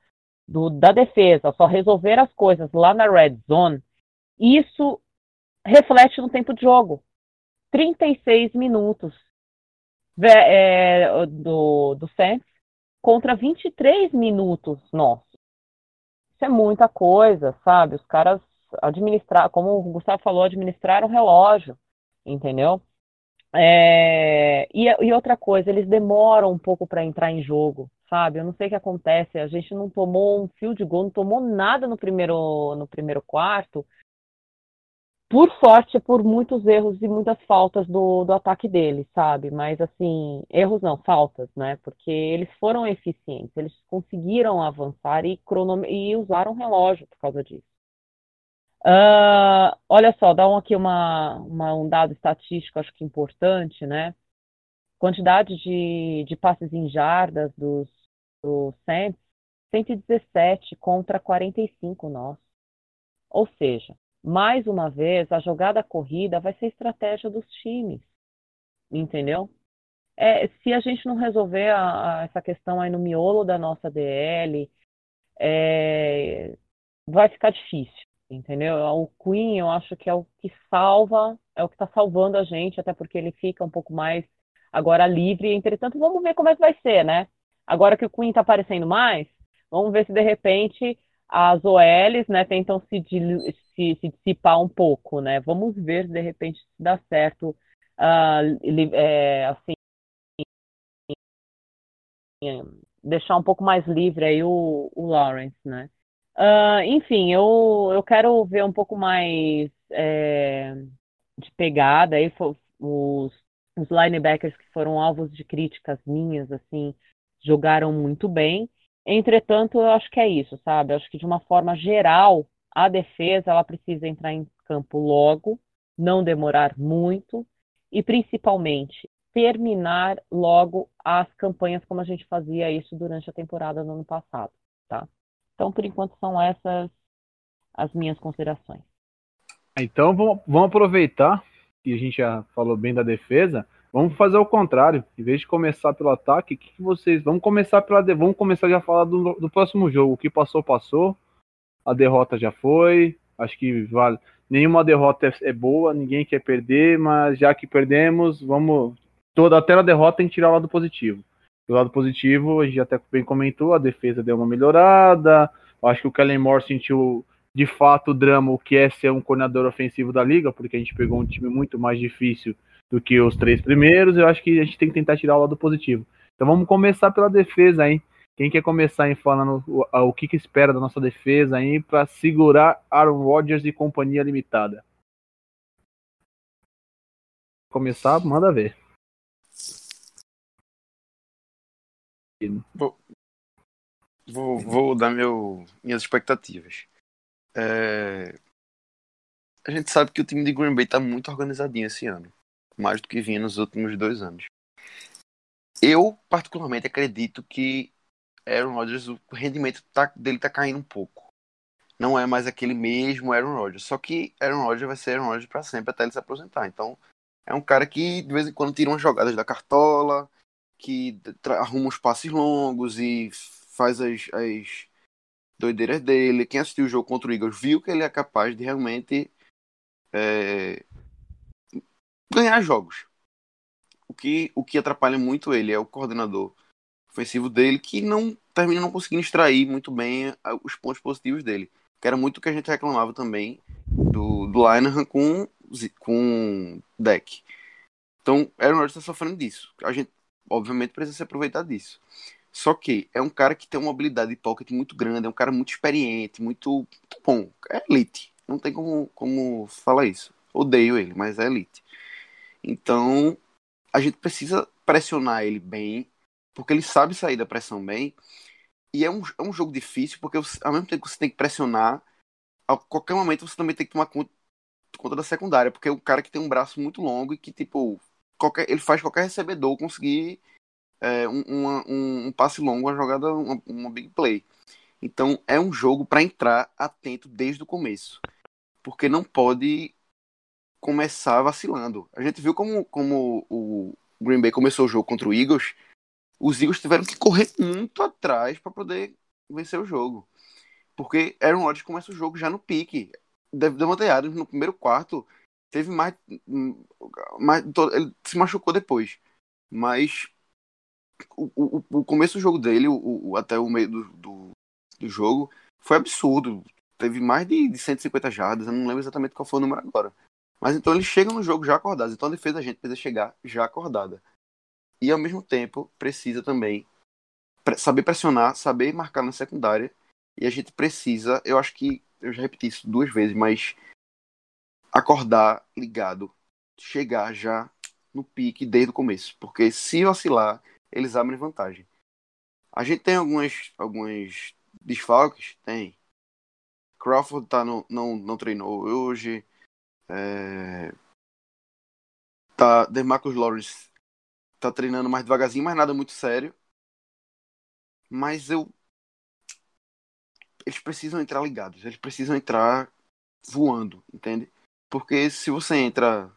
do, da defesa, só resolver as coisas lá na red zone, isso reflete no tempo de jogo. 36 minutos é, do, do Saints contra 23 minutos nossos. Isso é muita coisa, sabe? Os caras administrar, como o Gustavo falou, administrar o relógio, entendeu? É, e, e, outra coisa, eles demoram um pouco para entrar em jogo, sabe? Eu não sei o que acontece. A gente não tomou um fio de gol, não tomou nada no primeiro, no primeiro quarto por sorte, por muitos erros e muitas faltas do, do ataque dele, sabe? Mas, assim, erros não, faltas, né? Porque eles foram eficientes, eles conseguiram avançar e, cronome... e usaram relógio por causa disso. Uh, olha só, dá um, aqui uma, uma, um dado estatístico, acho que importante, né? Quantidade de, de passes em jardas dos, do Saints, 117 contra 45 nós. Ou seja, mais uma vez, a jogada corrida vai ser estratégia dos times, entendeu? É, se a gente não resolver a, a, essa questão aí no miolo da nossa DL, é, vai ficar difícil, entendeu? O Queen, eu acho que é o que salva, é o que está salvando a gente, até porque ele fica um pouco mais agora livre. Entretanto, vamos ver como é que vai ser, né? Agora que o Queen está aparecendo mais, vamos ver se de repente as OLs né, tentam se, se, se, dissipar um pouco, né? Vamos ver de repente se dá certo uh, é, assim deixar um pouco mais livre aí o, o Lawrence, né? Uh, enfim, eu, eu quero ver um pouco mais é, de pegada aí os, os linebackers que foram alvos de críticas minhas, assim, jogaram muito bem. Entretanto, eu acho que é isso, sabe? Eu acho que de uma forma geral, a defesa ela precisa entrar em campo logo, não demorar muito e principalmente terminar logo as campanhas como a gente fazia isso durante a temporada do ano passado, tá? Então, por enquanto são essas as minhas considerações. Então, vamos, aproveitar que a gente já falou bem da defesa Vamos fazer o contrário. Em vez de começar pelo ataque, que, que vocês. Vamos começar pela. Vamos começar já a falar do, do próximo jogo. O que passou, passou. A derrota já foi. Acho que vale. Nenhuma derrota é, é boa, ninguém quer perder, mas já que perdemos, vamos. Toda até a derrota tem que tirar o lado positivo. O lado positivo, a gente até bem comentou, a defesa deu uma melhorada. Acho que o Kellen Moore sentiu de fato o drama, o que é ser um coordenador ofensivo da liga, porque a gente pegou um time muito mais difícil do que os três primeiros. Eu acho que a gente tem que tentar tirar o lado positivo. Então vamos começar pela defesa aí. Quem quer começar aí falando o, o que, que espera da nossa defesa aí para segurar Aaron Rodgers e companhia limitada? Começar, manda ver. Vou, Vou, vou dar meu, minhas expectativas. É... A gente sabe que o time de Green Bay tá muito organizadinho esse ano. Mais do que vinha nos últimos dois anos. Eu, particularmente, acredito que Aaron Rodgers, o rendimento tá, dele tá caindo um pouco. Não é mais aquele mesmo Aaron Rodgers. Só que Aaron Rodgers vai ser Aaron Rodgers para sempre até ele se aposentar. Então, é um cara que de vez em quando tira umas jogadas da cartola, que arruma uns passes longos e faz as, as doideiras dele. Quem assistiu o jogo contra o Eagles viu que ele é capaz de realmente é, ganhar jogos. O que, o que atrapalha muito ele é o coordenador ofensivo dele, que não termina não conseguindo extrair muito bem os pontos positivos dele. Que era muito o que a gente reclamava também do, do Linehan com, com deck. Então, Aaron Rodgers está sofrendo disso. A gente, obviamente, precisa se aproveitar disso. Só que é um cara que tem uma habilidade de pocket muito grande, é um cara muito experiente, muito, muito bom. É elite. Não tem como, como falar isso. Odeio ele, mas é elite. Então, a gente precisa pressionar ele bem, porque ele sabe sair da pressão bem. E é um, é um jogo difícil, porque ao mesmo tempo que você tem que pressionar, a qualquer momento você também tem que tomar conta, conta da secundária, porque é um cara que tem um braço muito longo e que, tipo, qualquer, ele faz qualquer recebedor conseguir é, um, um, um, passe longo, uma jogada, uma, uma big play. Então é um jogo para entrar atento desde o começo, porque não pode começar vacilando. A gente viu como, como o Green Bay começou o jogo contra o Eagles, os Eagles tiveram que correr muito atrás para poder vencer o jogo. Porque Aaron Rodgers começa o jogo já no pique. Devante Adams no primeiro quarto teve mais, mais ele se machucou depois. Mas o, o, o começo do jogo dele, o, o, até o meio do, do, do, jogo, foi absurdo. Teve mais de, de 150 jardas, eu não lembro exatamente qual foi o número agora. Mas então eles chegam no jogo já acordados. Então a defesa da gente precisa chegar já acordada. E ao mesmo tempo precisa também saber pressionar, saber marcar na secundária. E a gente precisa, eu acho que eu já repeti isso duas vezes, mas acordar ligado, chegar já no pique desde o começo. Porque se oscilar, eles abrem vantagem. A gente tem algumas, alguns desfalques? Tem. Crawford tá no, não, não treinou hoje. É... Tá, Demarcus Lawrence tá treinando mais devagarzinho, mas nada muito sério. Mas eu. Eles precisam entrar ligados, eles precisam entrar voando, entende? Porque se você entra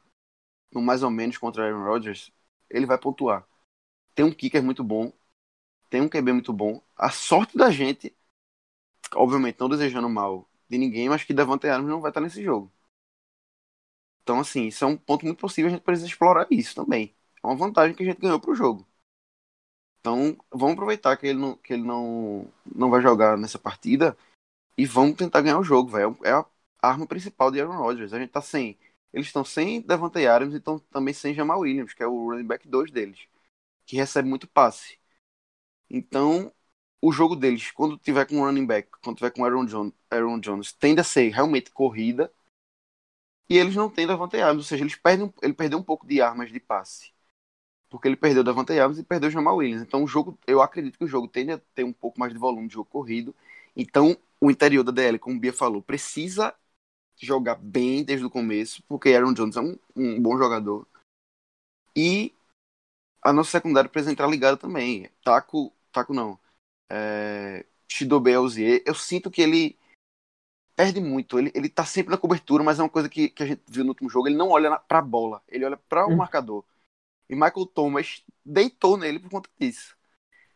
no mais ou menos contra Aaron Rodgers, ele vai pontuar tem um kicker muito bom, tem um QB muito bom. A sorte da gente, obviamente não desejando mal de ninguém, mas que Davante Adams não vai estar nesse jogo. Então, assim, isso é um ponto muito possível, a gente precisa explorar isso também. É uma vantagem que a gente ganhou pro jogo. Então, vamos aproveitar que ele não, que ele não, não vai jogar nessa partida e vamos tentar ganhar o jogo, velho. É a arma principal de Aaron Rodgers. A gente tá sem. Eles estão sem Davante Adams e estão também sem Jamal Williams, que é o running back 2 deles que recebe muito passe. Então, o jogo deles, quando tiver com running back, quando tiver com Aaron, John, Aaron Jones, tende a ser realmente corrida. E eles não têm Davante Adams, ou seja, eles perdem, ele perdeu um pouco de armas de passe. Porque ele perdeu Davante Adams e perdeu Jamal Williams. Então, o jogo, eu acredito que o jogo tende a ter um pouco mais de volume de jogo corrido. Então, o interior da DL, como o Bia falou, precisa jogar bem desde o começo, porque Aaron Jones é um, um bom jogador. E a nossa secundária precisa entrar ligada também. Taco, Taco não. É, Shidobe Elzier, eu sinto que ele perde muito. Ele, ele tá sempre na cobertura, mas é uma coisa que, que a gente viu no último jogo. Ele não olha para a bola, ele olha para o hum. marcador. E Michael Thomas deitou nele por conta disso.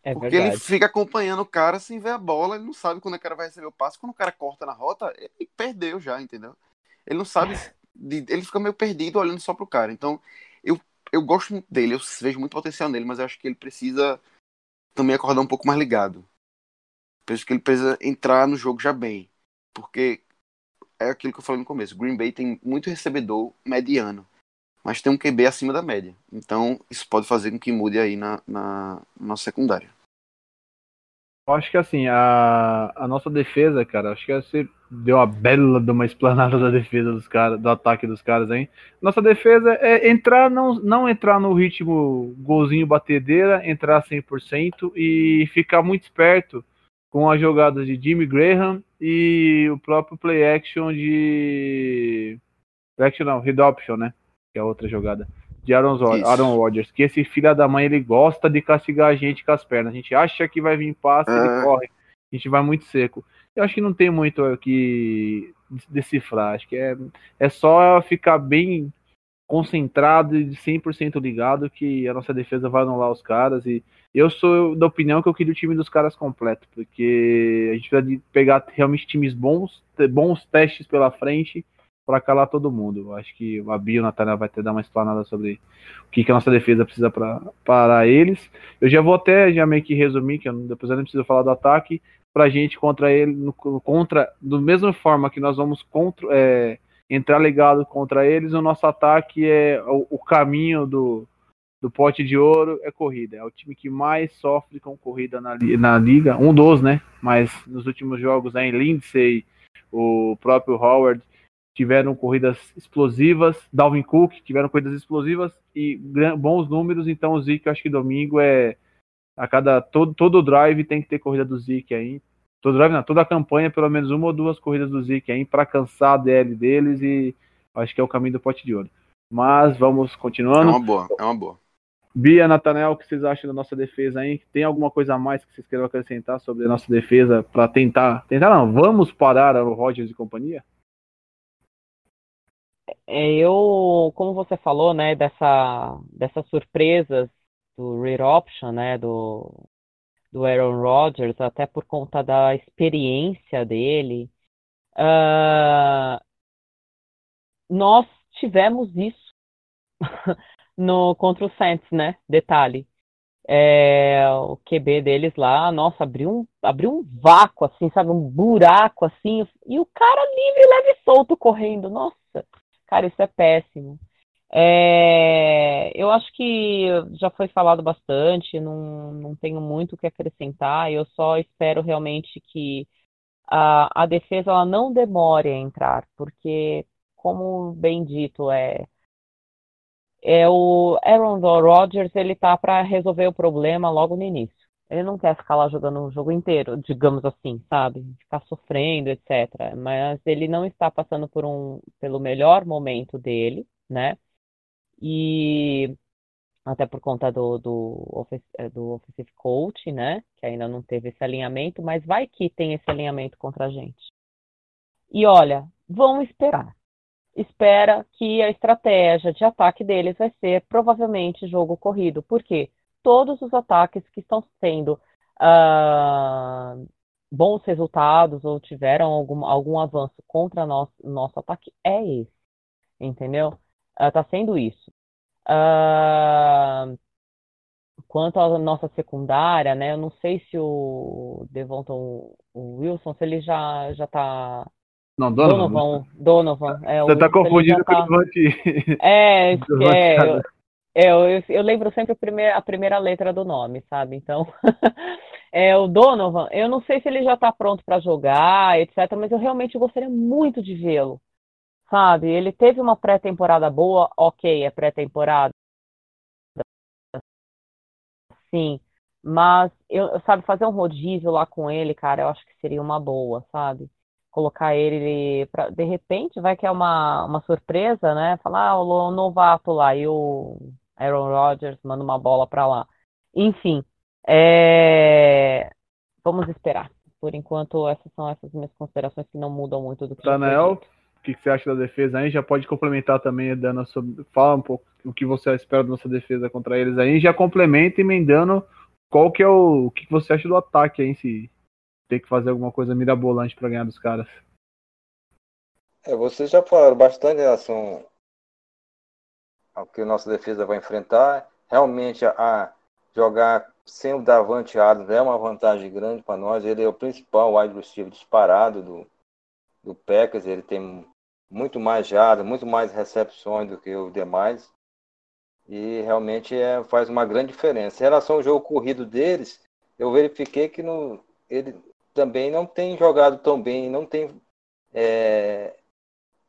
É Porque verdade. ele fica acompanhando o cara sem ver a bola, ele não sabe quando o cara vai receber o passe. Quando o cara corta na rota, ele perdeu já, entendeu? Ele não sabe. De, ele fica meio perdido olhando só pro cara. Então, eu eu gosto muito dele, eu vejo muito potencial nele, mas eu acho que ele precisa também acordar um pouco mais ligado. Penso que ele precisa entrar no jogo já bem. Porque é aquilo que eu falei no começo. Green Bay tem muito recebedor mediano. Mas tem um QB acima da média. Então, isso pode fazer com que mude aí na, na, na secundária. Eu acho que assim, a, a nossa defesa, cara, acho que você deu uma bela de uma explanada da defesa dos caras, do ataque dos caras aí. Nossa defesa é entrar, não, não entrar no ritmo golzinho batedeira, entrar 100% e ficar muito esperto com as jogadas de Jimmy Graham e o próprio play action de. Play action não, Read Option, né? Que é outra jogada. De Aaron. Aaron Rodgers. Que esse filho da mãe ele gosta de castigar a gente com as pernas. A gente acha que vai vir passe, É. ele corre. A gente vai muito seco. Eu acho que não tem muito o que decifrar. Acho que é, é só ficar bem concentrado e 100% ligado que a nossa defesa vai anular os caras. E eu sou da opinião que eu queria o time dos caras completo, porque a gente precisa pegar realmente times bons, bons testes pela frente para calar todo mundo. Acho que a Bia e o Natália vai ter dar uma explanada sobre o que, que a nossa defesa precisa para parar eles. Eu já vou até já meio que resumir, que eu, depois eu não preciso falar do ataque, pra gente contra ele, no, contra, do mesma forma que nós vamos contra, é, entrar ligado contra eles, o nosso ataque é o, o caminho do, do pote de ouro é corrida. É o time que mais sofre com corrida na, na liga, um dos, né? Mas nos últimos jogos aí, Lindsay, o próprio Howard tiveram corridas explosivas, Dalvin Cook tiveram corridas explosivas e bons números, então o Zeke acho que domingo é a cada todo todo drive tem que ter corrida do Zeke aí. Todo drive, não, toda a campanha pelo menos uma ou duas corridas do Zeke aí para cansar a DL deles e acho que é o caminho do pote de ouro. Mas vamos É continuando. uma boa, é uma boa. Bia, Natanel, o que vocês acham da nossa defesa aí? Tem alguma coisa a mais que vocês queiram acrescentar sobre a nossa defesa para tentar, tentar não, vamos parar o Rodgers e companhia? É, eu, como você falou, né, dessa, dessas surpresas do read option, né, do, do Aaron Rodgers, até por conta da experiência dele, ah, nós tivemos isso <laughs> no contra o Saints, né? Detalhe. É, o QB deles lá, nossa, abriu um, abriu um vácuo, assim, sabe? Um buraco, assim, e o cara livre, leve e solto correndo. Nossa, cara, isso é péssimo. É, eu acho que já foi falado bastante, não, não tenho muito o que acrescentar. Eu só espero realmente que a, a defesa ela não demore a entrar, porque, como bem dito, é, é o Aaron Rodgers, ele tá para resolver o problema logo no início. Ele não quer ficar lá jogando o jogo inteiro, digamos assim, sabe? Ficar sofrendo, etc. Mas ele não está passando por um, pelo melhor momento dele, né? E até por conta do, do, eh, do offensive coach, né? Que ainda não teve esse alinhamento, mas vai que tem esse alinhamento contra a gente. E olha, vão esperar. Espera que a estratégia de ataque deles vai ser provavelmente jogo corrido. Por quê? Todos os ataques que estão tendo ah, bons resultados ou tiveram algum, algum avanço contra nosso, nosso ataque é esse. Entendeu? Está sendo isso. Ah, quanto à nossa secundária, né? Eu não sei se o Devonton o Wilson, se ele já já tá Não, Donovan. Donovan, Donovan, é, o Você tá Wilson, confundindo com o tá- Devante. <laughs> É, que é, eu, eu, eu, eu lembro sempre a primeira, a primeira letra do nome, sabe? Então, <laughs> é o Donovan, eu não sei se ele já tá pronto para jogar, etc, mas eu realmente gostaria muito de vê-lo, sabe? Ele teve uma pré-temporada boa, ok, é pré-temporada, sim, mas eu, sabe, fazer um rodízio lá com ele, cara, eu acho que seria uma boa, sabe? Colocar ele pra, de repente, vai que é uma, uma surpresa, né? Falar, ah, o novato lá e o Aaron Rodgers manda uma bola pra lá. Enfim, é, vamos esperar. Por enquanto, essas são essas minhas considerações que não mudam muito do que Daniel, dito. O que você acha da defesa aí? Já pode complementar também, dando a sua... Fala um pouco o que você espera da nossa defesa contra eles aí. Já complementa emendando qual que é o... O que você acha do ataque aí, se tem que fazer alguma coisa mirabolante para ganhar dos caras. É, vocês já falaram bastante em relação ao que a nossa defesa vai enfrentar. Realmente, a jogar sem o Davante Adams é uma vantagem grande para nós. Ele é o principal wide receiver disparado do, do Packers. Ele tem muito mais jardas, muito mais recepções do que os demais. E realmente é, faz uma grande diferença. Em relação ao jogo corrido deles, eu verifiquei que no, ele também não tem jogado tão bem, não tem é,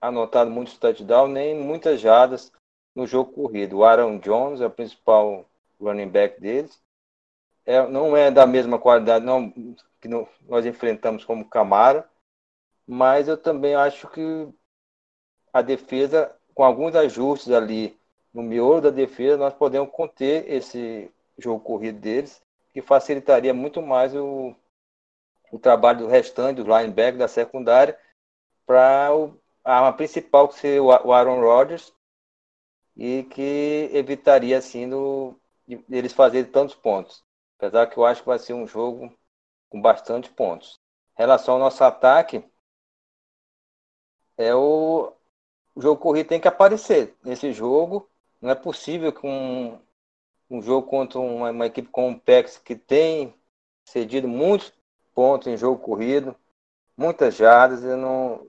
anotado muitos touchdowns, nem muitas jardas no jogo corrido. O Aaron Jones é o principal running back deles. é, não é da mesma qualidade não, que nós enfrentamos como Camara, mas eu também acho que a defesa, com alguns ajustes ali no miolo da defesa, nós podemos conter esse jogo corrido deles, que facilitaria muito mais o, o trabalho do restante, do linebacker, da secundária, para a arma principal que seria o Aaron Rodgers, e que evitaria, assim, do, eles fazerem tantos pontos. Apesar que eu acho que vai ser um jogo com bastante pontos. Em relação ao nosso ataque, é o, o jogo corrido tem que aparecer nesse jogo. Não é possível que um, um jogo contra uma, uma equipe como o PEX, que tem cedido muitos pontos em jogo corrido, muitas jardas, e não,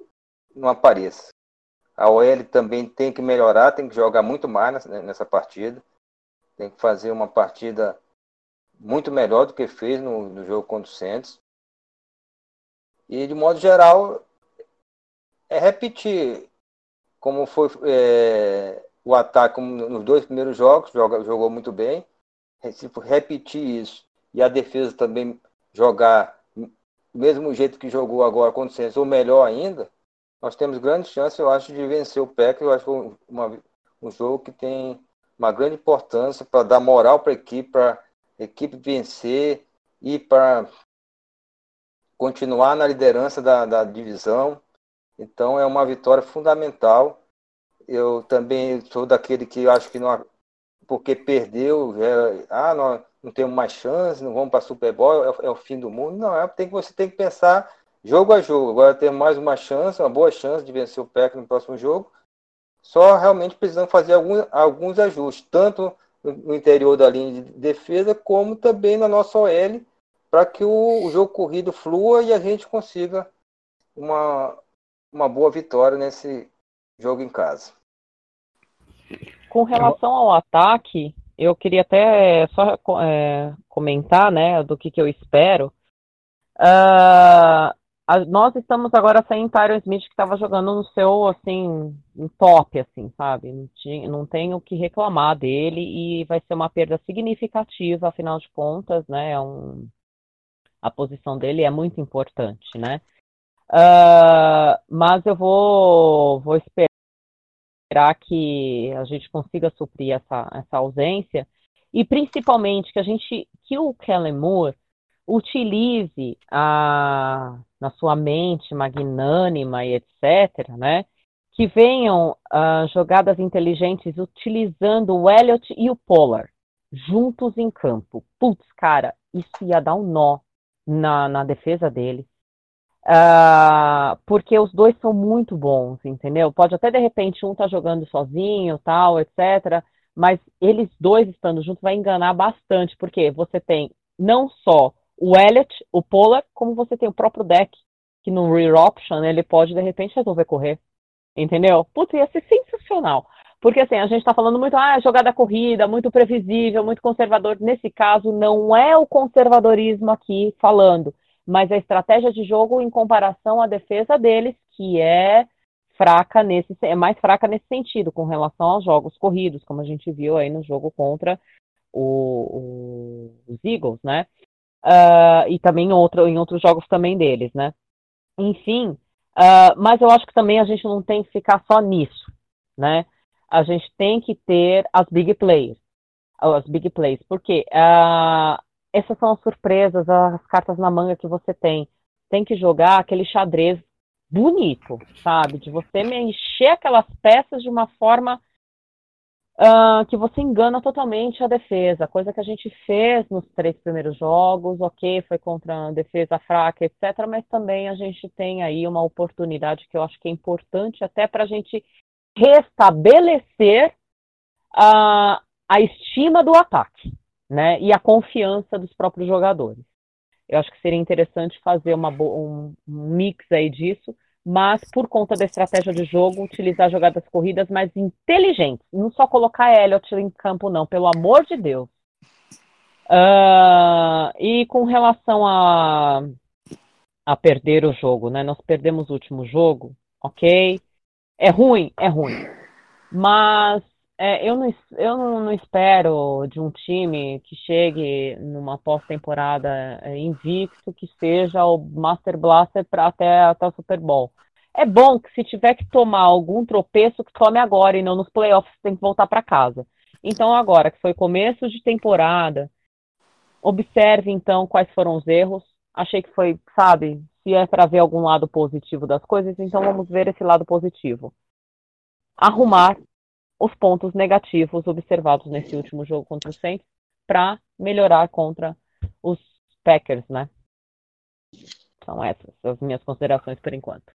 não apareça. A OL também tem que melhorar, tem que jogar muito mais nessa partida. Tem que fazer uma partida muito melhor do que fez no, no jogo contra o Santos. E de modo geral, é repetir como foi é, o ataque nos dois primeiros jogos, joga, jogou muito bem. Se repetir isso e a defesa também jogar do mesmo jeito que jogou agora contra o Santos, ou melhor ainda, nós temos grande chance, eu acho, de vencer o PEC. Eu acho que é uma, um jogo que tem uma grande importância para dar moral para a equipe, para a equipe vencer e para continuar na liderança da, da divisão. Então é uma vitória fundamental. Eu também sou daquele que acho que não, porque perdeu, é, ah, não, não temos mais chance, não vamos para Super Bowl, é, é, o fim do mundo. Não, é tem você tem que pensar jogo a jogo. Agora temos mais uma chance, uma boa chance de vencer o PEC no próximo jogo. Só realmente precisamos fazer alguns, alguns ajustes, tanto no interior da linha de defesa, como também na nossa OL, para que o, o, jogo corrido flua e a gente consiga uma, uma boa vitória nesse jogo em casa. Com relação ao ataque, eu queria até só é, comentar né, do que, que eu espero. Uh, a, nós estamos agora sem Tyron Smith que estava jogando no seu assim top assim sabe não, tinha, não tem o que reclamar dele e vai ser uma perda significativa afinal de contas né é um, a posição dele é muito importante né uh, mas eu vou vou esperar que a gente consiga suprir essa essa ausência e principalmente que a gente que o Kellen Moore utilize a, na sua mente magnânima e etc., né? Que venham uh, jogadas inteligentes utilizando o Elliot e o Polar juntos em campo. Putz, cara, isso ia dar um nó na, na defesa dele. Uh, porque os dois são muito bons, entendeu? Pode até de repente um tá jogando sozinho, tal, etc. Mas eles dois estando juntos vai enganar bastante, porque você tem não só o Elliot, o Polar, como você tem o próprio deck, que no Rear Option ele pode de repente resolver correr. Entendeu? Putz, ia ser sensacional. Porque assim, a gente está falando muito, ah, jogada corrida, muito previsível, muito conservador. Nesse caso, não é o conservadorismo aqui falando, mas a estratégia de jogo em comparação à defesa deles, que é fraca nesse, é mais fraca nesse sentido, com relação aos jogos corridos, como a gente viu aí no jogo contra o, o, os Eagles, né? uh, e também em, outro, em outros jogos também deles, né? Enfim, uh, mas eu acho que também a gente não tem que ficar só nisso, né? A gente tem que ter as big plays, as big plays, porque uh, essas são as surpresas, as cartas na manga que você tem. Tem que jogar aquele xadrez bonito, sabe? De você mexer aquelas peças de uma forma uh, que você engana totalmente a defesa, coisa que a gente fez nos três primeiros jogos, ok, foi contra a defesa fraca, etc., mas também a gente tem aí uma oportunidade que eu acho que é importante até para a gente restabelecer a, a estima do ataque, né, e a confiança dos próprios jogadores. Eu acho que seria interessante fazer uma, um mix aí disso, mas por conta da estratégia de jogo, utilizar jogadas corridas mais inteligentes. Não só colocar Elliot em campo, não, pelo amor de Deus. Uh, e com relação a, a perder o jogo, né? Nós perdemos o último jogo, ok? É ruim, é ruim. Mas é, eu, não, eu não, não, espero de um time que chegue numa pós-temporada é, invicto que seja o Master Blaster até, até o Super Bowl. É bom que se tiver que tomar algum tropeço, que tome agora e não nos playoffs, tem que voltar para casa. Então, agora que foi começo de temporada, observe então quais foram os erros. Achei que foi, sabe, se é para ver algum lado positivo das coisas, então vamos ver esse lado positivo. Arrumar os pontos negativos observados nesse último jogo contra o Saints para melhorar contra os Packers, né? São essas as minhas considerações por enquanto.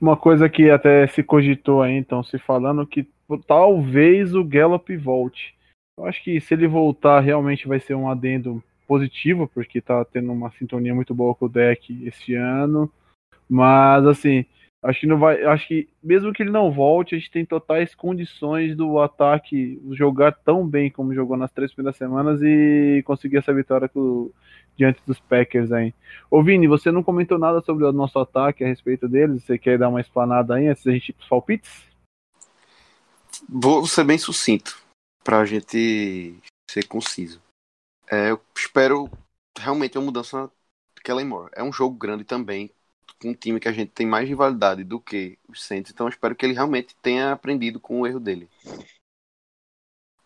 Uma coisa que até se cogitou aí, então, se falando que talvez o Gallup volte. Eu acho que se ele voltar, realmente vai ser um adendo positivo, porque tá tendo uma sintonia muito boa com o deck esse ano. Mas, assim, Acho que não vai. Acho que mesmo que ele não volte, a gente tem totais condições do ataque jogar tão bem como jogou nas três primeiras semanas e conseguir essa vitória com, diante dos Packers aí. Ô Vini, você não comentou nada sobre o nosso ataque a respeito deles? Você quer dar uma explanada aí antes da gente ir pros palpites? Vou ser bem sucinto para a gente ser conciso. É, eu espero realmente uma mudança de Kellen Moore. É um jogo grande também, um time que a gente tem mais rivalidade do que os Saints, então eu espero que ele realmente tenha aprendido com o erro dele.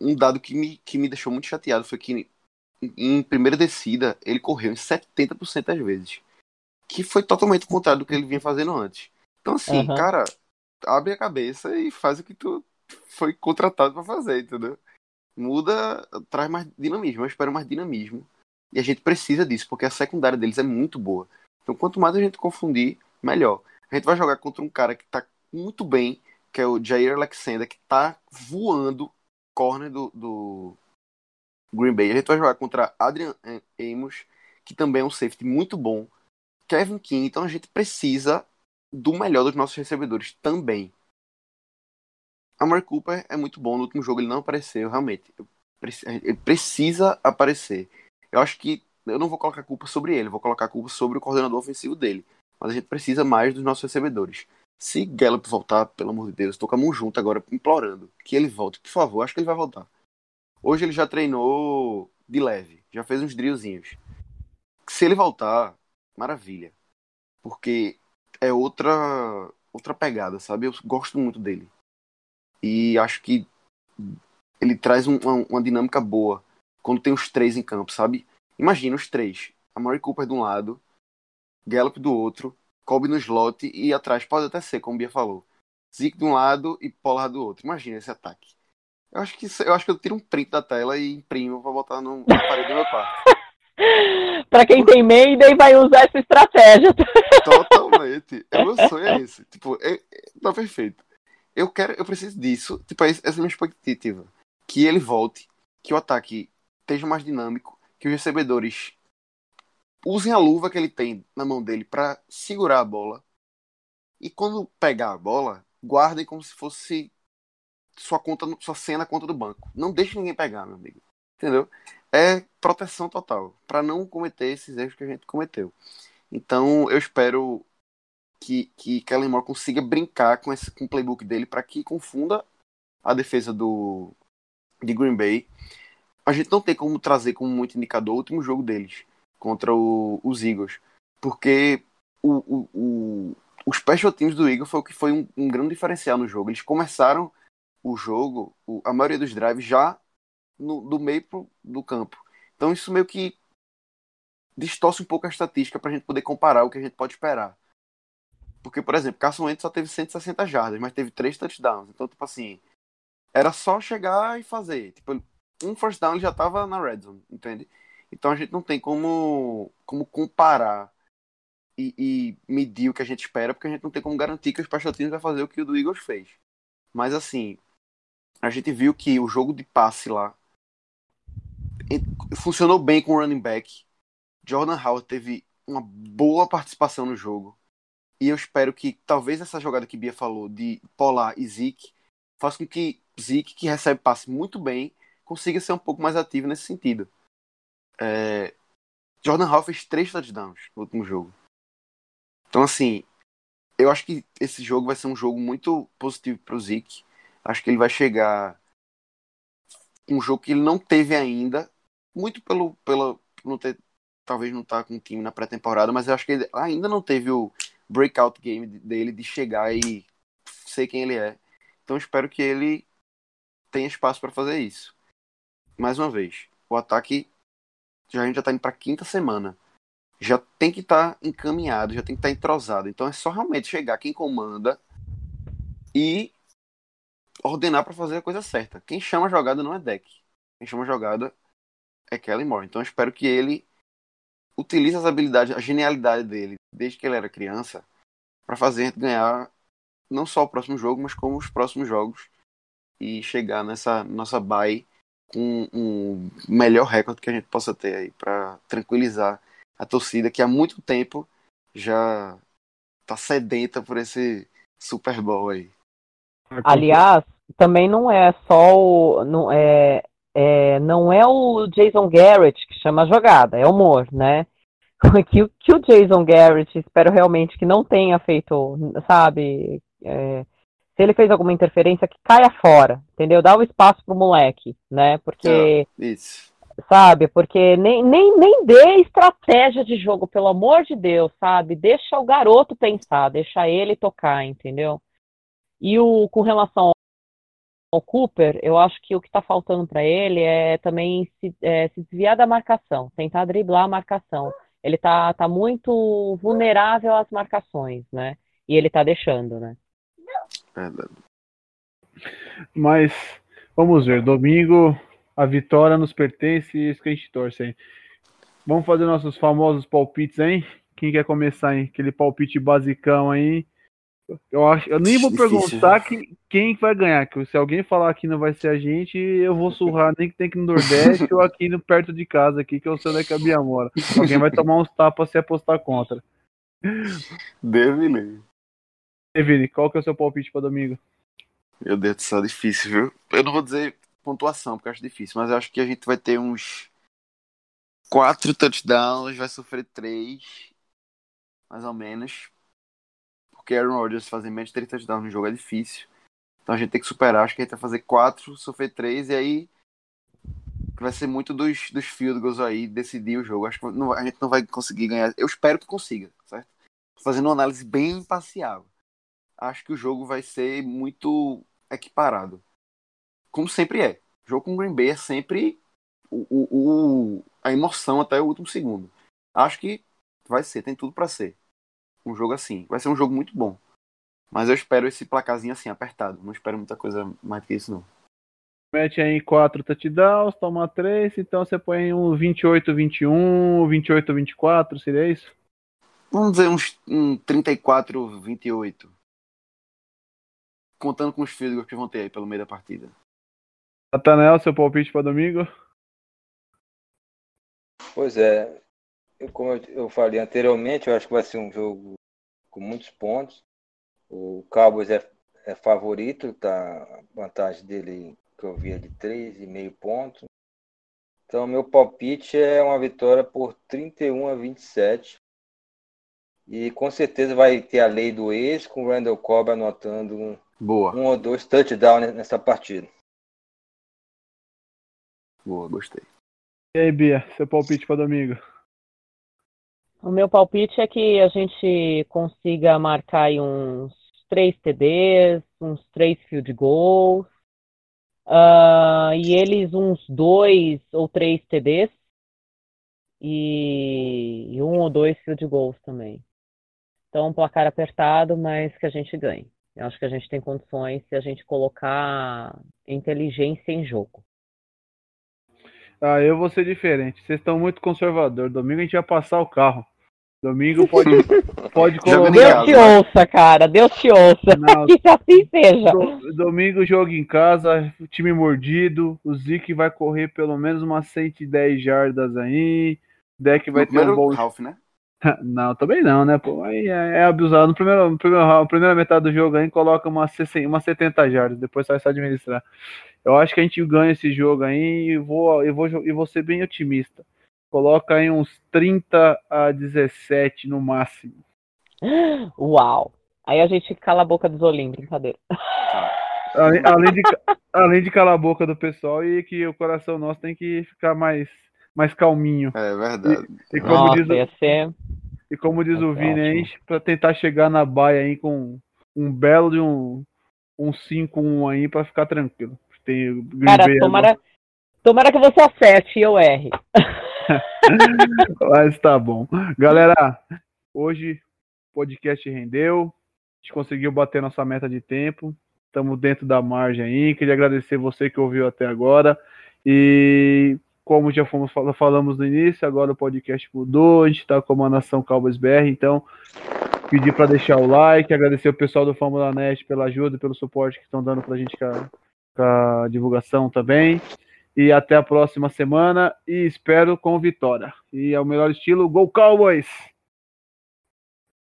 Um dado que me, que me deixou muito chateado foi que em primeira descida ele correu em 70% das vezes, que foi totalmente o contrário do que ele vinha fazendo antes. Então assim, uhum. cara, abre a cabeça e faz o que tu foi contratado para fazer, entendeu? Muda, traz mais dinamismo, eu espero mais dinamismo. E a gente precisa disso, porque a secundária deles é muito boa. Então, quanto mais a gente confundir, melhor. A gente vai jogar contra um cara que tá muito bem, que é o Jair Alexander, que tá voando corner do, do Green Bay. A gente vai jogar contra Adrian Amos, que também é um safety muito bom. Kevin King, então a gente precisa do melhor dos nossos recebedores também. A Mark Cooper é muito bom. No último jogo ele não apareceu, realmente. Ele precisa aparecer. Eu acho que eu não vou colocar culpa sobre ele, vou colocar culpa sobre o coordenador ofensivo dele. Mas a gente precisa mais dos nossos recebedores. Se Gallup voltar, pelo amor de Deus, tô com a mão junto agora, implorando que ele volte, por favor, acho que ele vai voltar. Hoje ele já treinou de leve, já fez uns drillzinhos. Se ele voltar, maravilha. Porque é outra outra pegada, sabe? Eu gosto muito dele. E acho que ele traz um, uma, uma dinâmica boa quando tem os três em campo, sabe? Imagina os três. A Murray Cooper de um lado, Gallup do outro, Colby no slot e atrás pode até ser, como o Bia falou. Zeke de um lado e Pollard do outro. Imagina esse ataque. Eu acho que eu acho que eu tiro um print da tela e imprimo para botar no, na parede do meu quarto. <laughs> para quem tem Mayday vai usar essa estratégia. Totalmente. O meu sonho é esse. Tipo, é, é, tá perfeito. Eu quero, eu preciso disso. Tipo, essa é a minha expectativa. Que ele volte, que o ataque esteja mais dinâmico, que os recebedores usem a luva que ele tem na mão dele para segurar a bola e quando pegar a bola, guardem como se fosse sua conta, sua senha na conta do banco. Não deixe ninguém pegar, meu amigo. Entendeu? É proteção total para não cometer esses erros que a gente cometeu. Então, eu espero que, que Kellen Moore consiga brincar com, esse, com o playbook dele para que confunda a defesa do de Green Bay a gente não tem como trazer como muito indicador o último jogo deles contra o, os Eagles, porque o, o, o, special teams do Eagles foi o que foi um, um grande diferencial no jogo. Eles começaram o jogo, o, a maioria dos drives já no, do meio pro, do campo. Então isso meio que distorce um pouco a estatística para a gente poder comparar o que a gente pode esperar. Porque, por exemplo, Carson Wentz só teve 160 jardas, mas teve três touchdowns. Então, tipo assim, era só chegar e fazer. Tipo, um first down ele já estava na red zone, entende? Então a gente não tem como, como comparar e, e, medir o que a gente espera, porque a gente não tem como garantir que o Special vai fazer o que o do Eagles fez. Mas assim, a gente viu que o jogo de passe lá funcionou bem com o running back. Jordan Howard teve uma boa participação no jogo. E eu espero que talvez essa jogada que Bia falou de Polar e Zeke faça com que Zeke, que recebe passe muito bem, consiga ser um pouco mais ativo nesse sentido. É... Jordan Hall fez três touchdowns no último jogo. Então, assim, eu acho que esse jogo vai ser um jogo muito positivo para o Zeke. Acho que ele vai chegar um jogo que ele não teve ainda, muito pelo, pelo não ter, talvez não estar tá com o time na pré-temporada, mas eu acho que ele ainda não teve o breakout game dele de chegar e ser quem ele é. Então espero que ele tenha espaço para fazer isso. Mais uma vez, o ataque já a gente já está indo para quinta semana. Já tem que estar tá encaminhado, já tem que estar tá entrosado. Então é só realmente chegar quem comanda e ordenar para fazer a coisa certa. Quem chama a jogada não é deck. Quem chama a jogada é Kelly Moore. Então eu espero que ele utilize as habilidades, a genialidade dele, desde que ele era criança, para fazer a ganhar não só o próximo jogo, mas como os próximos jogos e chegar nessa nossa bye com um melhor recorde que a gente possa ter aí para tranquilizar a torcida que há muito tempo já tá sedenta por esse Super Bowl aí. Aliás, também não é só o não é, é não é o Jason Garrett que chama a jogada, é o Moore, né? <laughs> Que, que o Jason Garrett, espero realmente que não tenha feito, sabe, é, se ele fez alguma interferência, que caia fora, entendeu? Dá o espaço pro moleque, né? Porque. É, isso. Sabe? Porque nem, nem, nem dê estratégia de jogo, pelo amor de Deus, sabe? Deixa o garoto pensar, deixa ele tocar, entendeu? E o com relação ao Cooper, eu acho que o que está faltando para ele é também se, é, se, desviar da marcação, tentar driblar a marcação. Ele tá, tá muito vulnerável às marcações, né? E ele tá deixando, né? Mas vamos ver, domingo a vitória nos pertence e isso que a gente torce aí. Vamos fazer nossos famosos palpites aí. Quem quer começar aí? Aquele palpite basicão aí. Eu acho, eu nem vou perguntar que, quem vai ganhar. Que se alguém falar que não vai ser a gente, eu vou surrar nem que tem que no Nordeste ou aqui no, perto de casa aqui, que eu sei onde é que a Bia mora. Alguém vai tomar uns tapas se apostar contra. Deve ler. Vini, qual que é o seu palpite para domingo? Meu Deus do céu, difícil, viu? Eu não vou dizer pontuação, porque eu acho difícil, mas eu acho que a gente vai ter uns quatro touchdowns, vai sofrer três, mais ou menos. Porque Aaron Rodgers fazer menos de três touchdowns no jogo é difícil. Então a gente tem que superar. Acho que a gente vai fazer quatro, sofrer três, e aí vai ser muito dos, dos field goals aí decidir o jogo. Acho que não, a gente não vai conseguir ganhar. Eu espero que consiga, certo? Fazendo uma análise bem imparcial acho que o jogo vai ser muito equiparado. Como sempre é. O jogo com Green Bay é sempre o, o, o, a emoção até o último segundo. Acho que vai ser, tem tudo para ser. Um jogo assim. Vai ser um jogo muito bom. Mas eu espero esse placarzinho assim, apertado. Não espero muita coisa mais que isso, não. Mete aí 4 touchdowns, toma 3, então você põe um 28-21, 28-24, seria isso? Vamos dizer uns um 34-28 contando com os field que vão ter aí pelo meio da partida. Natanel, seu palpite para domingo? Pois é, eu, como eu falei anteriormente, eu acho que vai ser um jogo com muitos pontos. O Cowboys é, é favorito, tá? A vantagem dele que eu vi é de 3,5 pontos. Então, meu palpite é uma vitória por 31 a 27. E com certeza vai ter a lei do ex, com o Randall Cobb anotando Boa. um ou dois touchdowns nessa partida. Boa, gostei. E aí, Bia, seu palpite para domingo? O meu palpite é que a gente consiga marcar uns três TDs, uns três field goals, uh, e eles uns dois ou três TDs, e, e um ou dois field goals também. Então, um placar apertado, mas que a gente ganhe. Eu acho que a gente tem condições se a gente colocar inteligência em jogo. Ah, eu vou ser diferente. Vocês estão muito conservador. Domingo a gente vai passar o carro. Domingo pode, <laughs> pode colocar. Deus te ouça, cara. Deus te ouça. Não, <laughs> que assim seja. Domingo jogo em casa, time mordido. O Zic vai correr pelo menos umas 110 jardas aí. Deck vai ter um bom. Ralph, né? <laughs> Não, também não, né? Pô, aí é, é abusado. No primeiro, no primeiro round, primeira metade do jogo aí coloca umas, 60, umas 70 jardas, depois sai só administrar. Eu acho que a gente ganha esse jogo aí e vou, eu vou, e vou ser bem otimista. Coloca aí uns 30 a 17 no máximo. <gasps> Uau! Aí a gente cala a boca dos Olim, brincadeira. além, além, de, além de calar a boca do pessoal e que o coração nosso tem que ficar mais, mais calminho. É verdade. E, e como Nossa, diz, o- ser. e como diz o Ótimo. Vini aí, pra tentar chegar na baia aí com um belo de um, um 5-1 aí pra ficar tranquilo. Tem o Cara, tomara, tomara que você acerte e eu erre. <laughs> Mas tá bom. Galera, hoje o podcast rendeu. A gente conseguiu bater nossa meta de tempo. Estamos dentro da margem aí. Queria agradecer você que ouviu até agora. E como já fomos, fal- falamos no início, agora o podcast mudou. A gente está com a Nação Cowboys BR. Então, pedir para deixar o like, agradecer o pessoal do Fórmula Net pela ajuda e pelo suporte que estão dando para a gente com a, divulgação também. E até a próxima semana e espero com vitória. E ao melhor estilo, Go Cowboys!